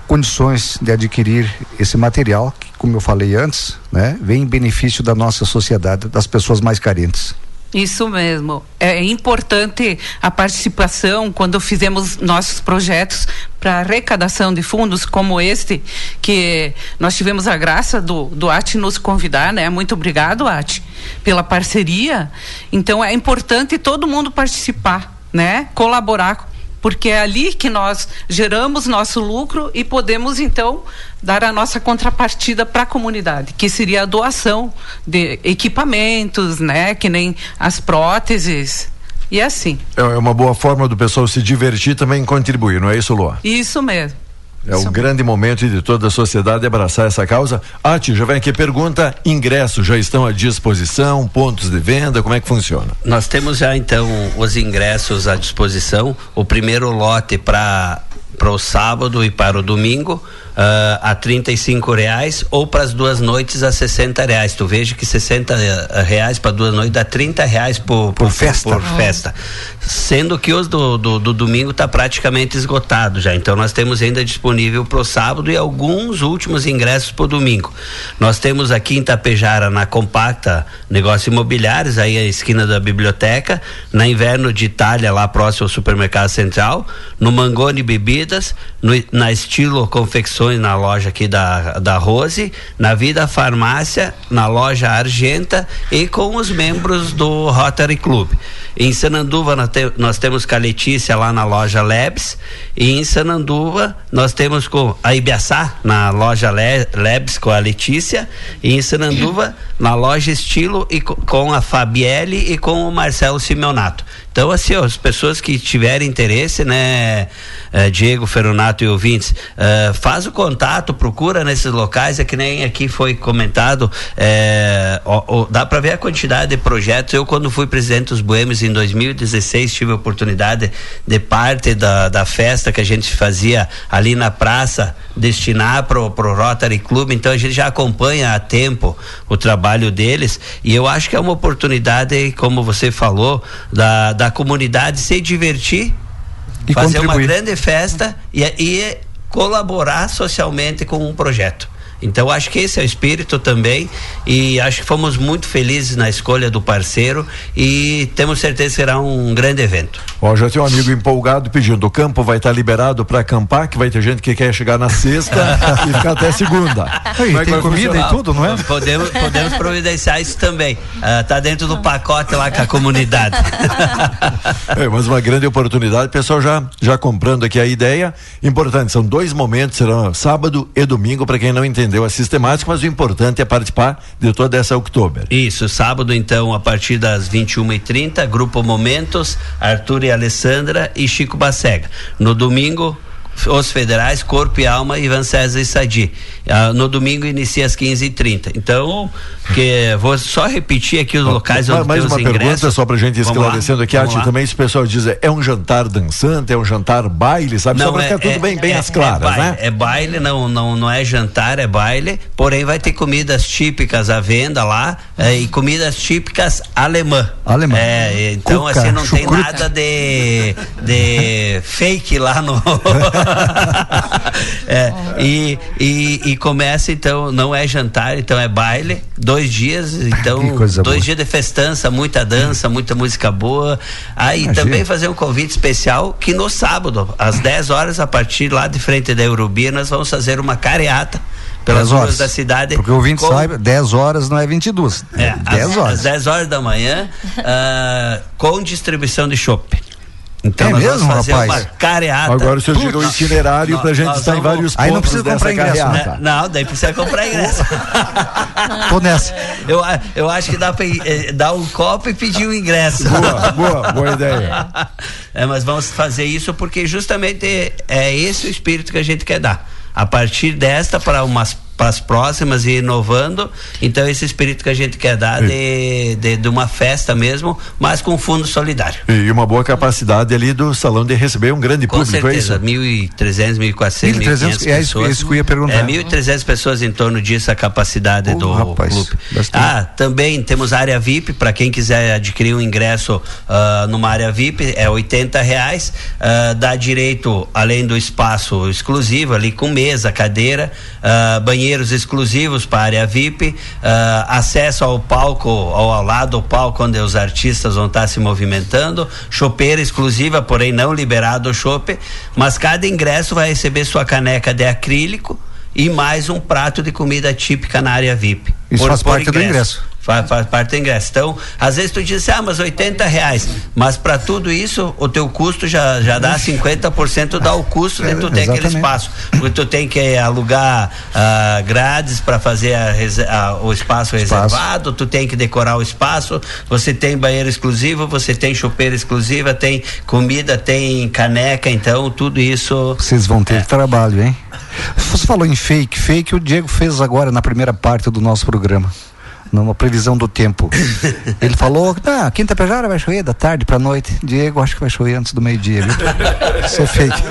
condições de adquirir esse material que, como eu falei antes, né, vem em benefício da nossa sociedade, das pessoas mais carentes. Isso mesmo. É importante a participação quando fizemos nossos projetos para arrecadação de fundos como este, que nós tivemos a graça do, do AT nos convidar, né? Muito obrigado, AT, pela parceria. Então é importante todo mundo participar, né? Colaborar porque é ali que nós geramos nosso lucro e podemos então dar a nossa contrapartida para a comunidade, que seria a doação de equipamentos, né, que nem as próteses e assim. É é uma boa forma do pessoal se divertir e também contribuir, não é isso, Lua? Isso mesmo. É um grande momento de toda a sociedade abraçar essa causa. Ati, já vem aqui pergunta: ingressos já estão à disposição, pontos de venda, como é que funciona? Nós temos já então os ingressos à disposição. O primeiro lote para para o sábado e para o domingo ah, a 35 reais ou para as duas noites a 60 reais. Tu veja que 60 reais para duas noites dá 30 reais por, por, festa. Por, festa. Sendo que os do, do, do domingo está praticamente esgotado já. Então nós temos ainda disponível para o sábado e alguns últimos ingressos para o domingo. Nós temos aqui em Tapejara na Compacta Negócios Imobiliários, aí a esquina da biblioteca, na Inverno de Itália, lá próximo ao Supermercado Central, no Mangone Bebidas, no, na Estilo Confecções, na loja aqui da, da Rose, na Vida Farmácia, na loja Argenta e com os membros do Rotary Club. Em Sananduva nós, nós temos com a Letícia lá na loja Lebs e em Sananduva nós temos com a Ibiaçá na loja Le, Lebs com a Letícia e em Sananduva na loja Estilo e co, com a Fabielle e com o Marcelo Simeonato. Então, assim, ó, as pessoas que tiverem interesse, né, eh, Diego, Feronato e ouvintes, eh, faz o contato, procura nesses locais, é que nem aqui foi comentado, eh, ó, ó, dá para ver a quantidade de projetos. Eu, quando fui presidente dos Boêmios em 2016, tive a oportunidade de parte da, da festa que a gente fazia ali na praça, destinar pro, pro Rotary Club, então a gente já acompanha há tempo o trabalho deles e eu acho que é uma oportunidade, como você falou, da, da comunidade se divertir, E fazer uma contribuir. grande festa e, e colaborar socialmente com um projeto. Então acho que esse é o espírito também e acho que fomos muito felizes na escolha do parceiro e temos certeza que será um grande evento. Ó, já tem um amigo empolgado pedindo: o campo vai estar liberado para acampar, que vai ter gente que quer chegar na sexta e ficar até segunda. Como é que vai funcionar? não é? Podemos, podemos providenciar isso também. Ah, tá dentro do pacote lá com a comunidade. É, mas uma grande oportunidade, pessoal já já comprando aqui a ideia. Importante, são dois momentos, serão sábado e domingo para quem não entendeu a sistemática, mas o importante é participar de toda essa outubro. Isso, sábado então, a partir das 21h30, Grupo Momentos, Arthur e Alessandra e Chico Bacega. No domingo, os federais, Corpo e Alma, Ivan César e Sadi. Ah, no domingo inicia às 15h30. Então, que, vou só repetir aqui os locais onde mais uma ingressos. pergunta só pra gente lá, esclarecendo aqui, lá. também esse pessoal diz, é um jantar dançante, é um jantar baile, sabe? só pra ficar tudo bem, bem é- às claras, é baile, né? É baile, não, não, não é jantar, é baile. Porém, vai ter comidas típicas à venda lá é, e comidas típicas alemã. Alemã. É, então Cuca, assim não tem nada de, de fake lá no. É, e, e, e começa então, não é jantar, então é baile, dois dias, então que coisa dois boa. dias de festança, muita dança, muita música boa. Aí Imagina. também fazer um convite especial que no sábado, às 10 horas, a partir lá de frente da Eurubia, nós vamos fazer uma careata pelas 10 ruas da cidade. Porque o ouvinte com- saiba, 10 horas não é 22. é, É, 10 às, horas. às 10 horas da manhã, ah, com distribuição de chopp. Então É nós mesmo, vamos fazer rapaz? uma careata. Agora o senhor tirou o itinerário pra gente nós estar em vamos- vários Aí não pontos precisa comprar ingresso. Né? Não, daí precisa comprar ingresso. Tô nessa. Eu, a- eu acho que dá pra eh, dar um copo e pedir o ingresso. Boa, boa, boa ideia. É, mas vamos fazer isso porque justamente é esse o espírito que a gente quer dar. A partir desta, para umas para as próximas e inovando. Então esse espírito que a gente quer dar de, de, de uma festa mesmo, mas com fundo solidário. E uma boa capacidade ali do salão de receber um grande Com público, é certeza, isso? 1.300, 1.400, 1.300, 1.500 é pessoas. isso que eu ia perguntar. É 1.300 pessoas em torno disso a capacidade do rapaz, clube. bastante. Ah, também temos área VIP para quem quiser adquirir um ingresso ah, numa área VIP é 80 reais. Ah, dá direito além do espaço exclusivo ali com mesa, cadeira, ah, banheiros exclusivos para área VIP, ah, acesso ao palco, ao, ao lado do palco onde os artistas vão estar se movimentando, chopeira exclusiva, porém não liberado o chope, mas cada ingresso vai receber sua caneca de acrílico e mais um prato de comida típica na área VIP. Isso faz parte do ingresso. Faz, faz parte do ingresso. Então, às vezes tu diz, ah, mas 80 reais. Mas para tudo isso, o teu custo já, já dá 50% dá o custo de tu ter aquele espaço. Porque tu tem que alugar ah, grades para fazer a a- o espaço, reservado, tu tem que decorar o espaço, você tem banheiro exclusivo, você tem chopeira exclusiva, tem comida, tem caneca, então tudo isso. Vocês vão É. ter trabalho, hein? Você falou em fake, fake o Diego fez agora na primeira parte do nosso programa. Numa previsão do tempo. Ele falou, ah, quinta pejara vai chover da tarde pra noite. Diego, acho que vai chover antes do meio-dia, viu? É fake.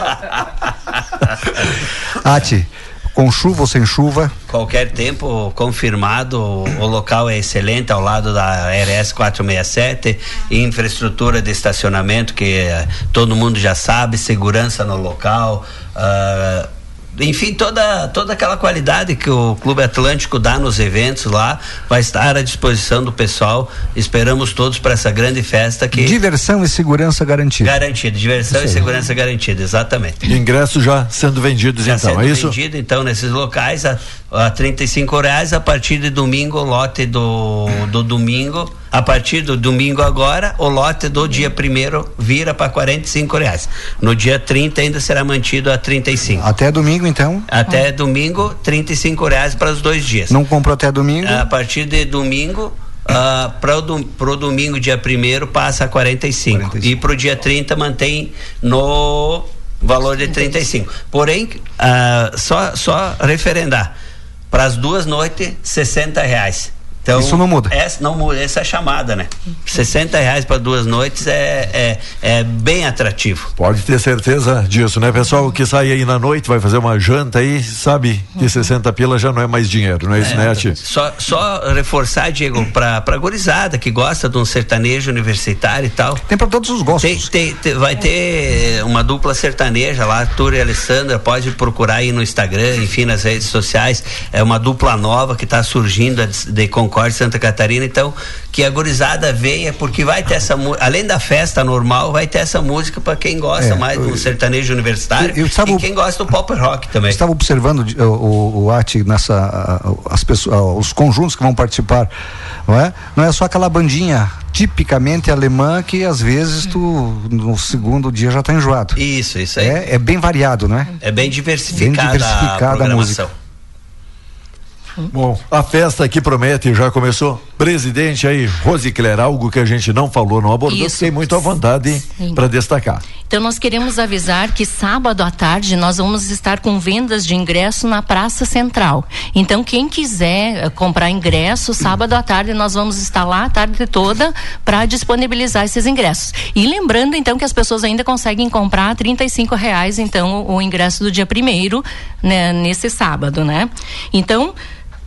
Ati, com chuva ou sem chuva, Qualquer tempo confirmado, o local é excelente ao lado da RS 467, infraestrutura de estacionamento que eh, todo mundo já sabe, segurança no local, ah, enfim, toda, toda aquela qualidade que o Clube Atlântico dá nos eventos lá vai estar à disposição do pessoal. Esperamos todos para essa grande festa que diversão e segurança garantida. garantida, diversão Isso e aí. segurança garantida, exatamente. Ingressos já sendo vendidos Já então, sendo é isso? vendido, então, nesses locais, a, a 35 reais, a partir de domingo, o lote do, do domingo, a partir do domingo agora, o lote do dia primeiro vira para 45 reais. No dia 30 ainda será mantido a 35. Até domingo, então? Até domingo, 35 reais para os dois dias. Não comprou até domingo? A partir de domingo, ah, para o do, pro domingo, dia primeiro passa a 45. E para o dia 30 mantém no valor de 35. Porém, ah, só, só referendar. Para as duas noites, 60 reais. Então, Isso não muda. Essa, não essa é a chamada, né? 60 reais para duas noites é, é, é bem atrativo. Pode ter certeza disso, né, pessoal? Que sai aí na noite, vai fazer uma janta aí, sabe que 60 pila já não é mais dinheiro, não é isso, É, né, Ati? Só, só reforçar, Diego, pra, pra gurizada que gosta de um sertanejo universitário e tal. Tem para todos os gostos. Tem, tem- tem- vai ter uma dupla sertaneja lá, Arthur e Alessandra, pode procurar aí no Instagram, enfim, nas redes sociais. É uma dupla nova que está surgindo de, de Concórdia, Santa Catarina. Então, que a gurizada venha, porque vai ter essa além da festa normal, vai ter essa música para quem gosta É, mais do sertanejo universitário eu- eu estava- e quem gosta do pop rock também. Estava observando o, o, o Ati nessa as pessoas, os conjuntos que vão participar, não é? Não é só aquela bandinha tipicamente alemã que às vezes tu no segundo dia já está enjoado. Isso, isso aí. É, é bem variado, não é? É bem diversificada, Bem diversificada a a música. Bom, a festa que promete já começou. Presidente aí, Rosicler, algo que a gente não falou, não abordou, Isso. tem muito à vontade para destacar. Então nós queremos avisar que sábado à tarde nós vamos estar com vendas de ingresso na Praça Central. Então quem quiser eh, comprar ingresso, sábado à tarde nós vamos estar lá a tarde toda para disponibilizar esses ingressos. E lembrando então que as pessoas ainda conseguem comprar 35 reais então o, o ingresso do dia primeiro, né, nesse sábado, né? Então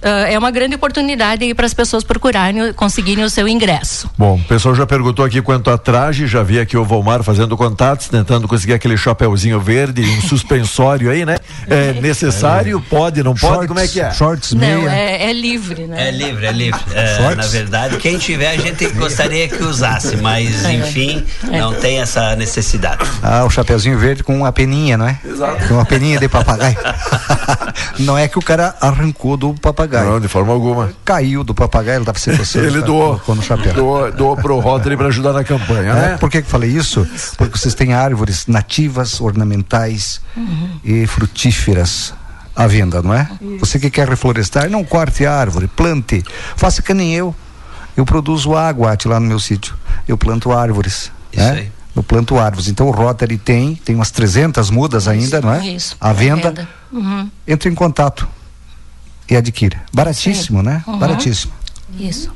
ah, é uma grande oportunidade para as pessoas procurarem conseguirem o seu ingresso. Bom, o pessoal já perguntou aqui quanto a traje, já vi aqui o Volmar fazendo contatos, tentando conseguir aquele chapeuzinho verde, um suspensório aí, né? É necessário? Pode, não pode? Shorts, Como é que é? Shorts, Não, é, é livre, né? É livre, é livre. É, na verdade, quem tiver a gente gostaria que usasse, mas enfim, não tem essa necessidade. Ah, o chapeuzinho verde com uma peninha, não é? Exato. Com uma peninha de papagaio. não é que o cara arrancou do papagaio. Não, de forma alguma. Caiu do papagaio, ele estava se coçando. Ele tá? doou, no chapéu. doou, doou pro Rotary para ajudar na campanha, É, né? Por que que eu falei isso? Porque vocês têm árvores nativas, ornamentais e frutíferas à venda, não é? Você que quer reflorestar, não corte a árvore, plante. Faça que nem eu. Eu produzo água lá no meu sítio. Eu planto árvores. Isso né? aí. Eu planto árvores. Então o Rotary tem, tem umas 300 mudas ainda, não é? Isso. À venda. Uhum. Entre em contato. E adquira. Baratíssimo, né? Uhum. Baratíssimo. Isso.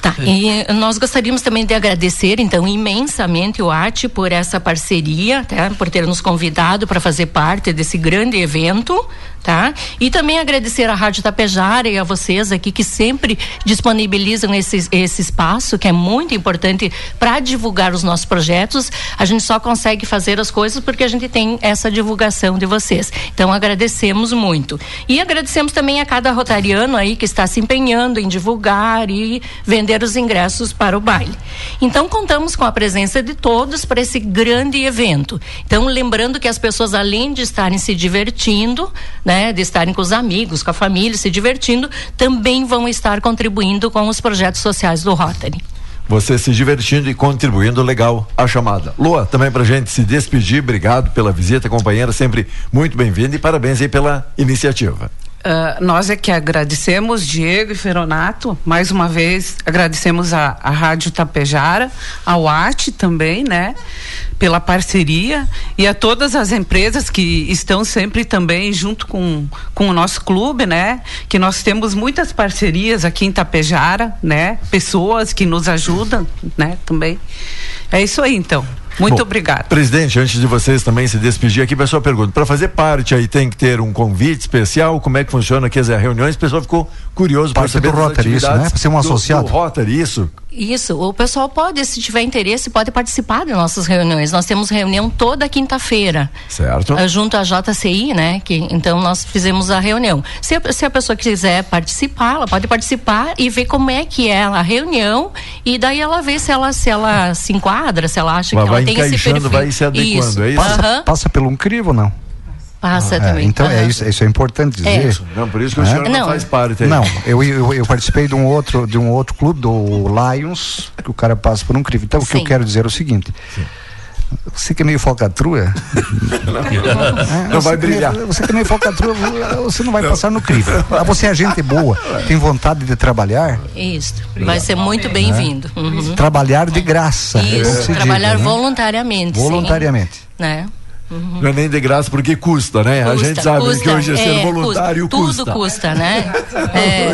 Tá, e nós gostaríamos também de agradecer, então, imensamente o Arte por essa parceria, tá? Por ter nos convidado para fazer parte desse grande evento, tá? E também agradecer à Rádio Tapejara e a vocês aqui que sempre disponibilizam esse, esse espaço, que é muito importante para divulgar os nossos projetos. A gente só consegue fazer as coisas porque a gente tem essa divulgação de vocês. Então, agradecemos muito. E agradecemos também a cada rotariano aí que está se empenhando em divulgar e vender os ingressos para o baile. Então, contamos com a presença de todos para esse grande evento. Então, lembrando que as pessoas, além de estarem se divertindo, de estarem com os amigos, com a família, se divertindo, também vão estar contribuindo com os projetos sociais do Rotary. Você se divertindo e contribuindo legal a chamada. Lua, também pra gente se despedir, obrigado pela visita, companheira, sempre muito bem-vinda e parabéns aí pela iniciativa. Ah, nós é que agradecemos, Diego e Feronato, mais uma vez agradecemos a, a Rádio Tapejara, ao Arte também, né, pela parceria e a todas as empresas que estão sempre também junto com, com o nosso clube, né, que nós temos muitas parcerias aqui em Tapejara, né, pessoas que nos ajudam, né, também. É isso aí, então. Muito Bom, obrigada. Presidente, antes de vocês também se despedir aqui, pessoal pergunta, para fazer parte aí tem que ter um convite especial, como é que funciona aqui as reuniões? O pessoal ficou curioso para saber do das Rotary, isso, né? Pra ser um do- associado. Do Rotary, isso? Isso, o pessoal pode, se tiver interesse, pode participar de nossas reuniões. Nós temos reunião toda quinta-feira. Certo. Ah, Junto à JCI, né? Que, então nós fizemos a reunião. Se a, se a pessoa quiser participar, ela pode participar e ver como é que é a reunião e daí ela vê se ela se ela se enquadra, se ela acha Ela que ela vai tem esse encaixando, perfil. vai se adequando, isso. é isso? Passa, Aham, passa pelo um crivo ou não? passa É, também. então é Aham. isso, isso é importante dizer. É. Não, por isso que o É? senhor não, Não. faz parte aí. Não, eu, eu, eu participei de um outro de um outro clube do Lions, que o cara passa por um crivo. Então o que eu Sim. quero dizer é o seguinte. Você que é meio falcatrua, é, Não você vai que é meio- brilhar. Você que é meio falcatrua, você não vai passar no crivo. Ah, Você é gente boa, tem vontade de trabalhar, Isso. Vai ser muito bem-vindo. Uhum. trabalhar de graça. é Isso, trabalhar diz, né? voluntariamente. sim. Voluntariamente. Né? Uhum. Não é nem de graça porque custa, né? a Custa, gente sabe custa, que hoje é ser é, voluntário custa, custa. Tudo custa, né? É,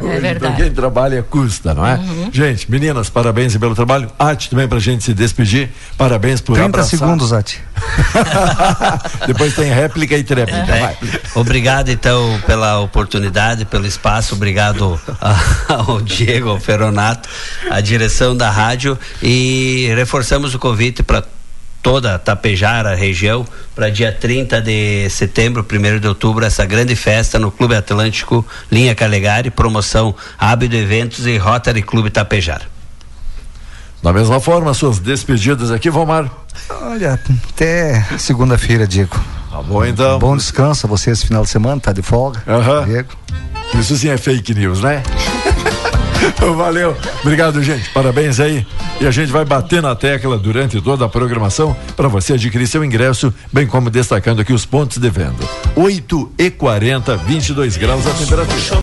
Hoje, verdade. Pra quem trabalha custa, não é? Uhum. Gente, meninas, parabéns pelo trabalho. Ati também pra gente se despedir. Parabéns por 30 abraçar. segundos, Ati. Depois tem réplica e tréplica. É. Obrigado então pela oportunidade, pelo espaço, obrigado a- ao Diego, ao Feronato, à direção da rádio e reforçamos o convite para toda a Tapejara região para dia 30 de setembro, 1 de outubro, essa grande festa no Clube Atlântico Linha Calegari, promoção Ábido Eventos e Rotary Clube Tapejara. Da mesma forma, suas despedidas aqui, Vomar. Olha, até segunda-feira, Diego. Tá bom então. Bom descanso a você esse final de semana, tá de folga. Aham. Diego. Isso sim é fake news, né? Valeu. Obrigado, gente. Parabéns aí. E a gente vai bater na tecla durante toda a programação para você adquirir seu ingresso, bem como destacando aqui os pontos de venda. 8 e 40, 22 graus a temperatura.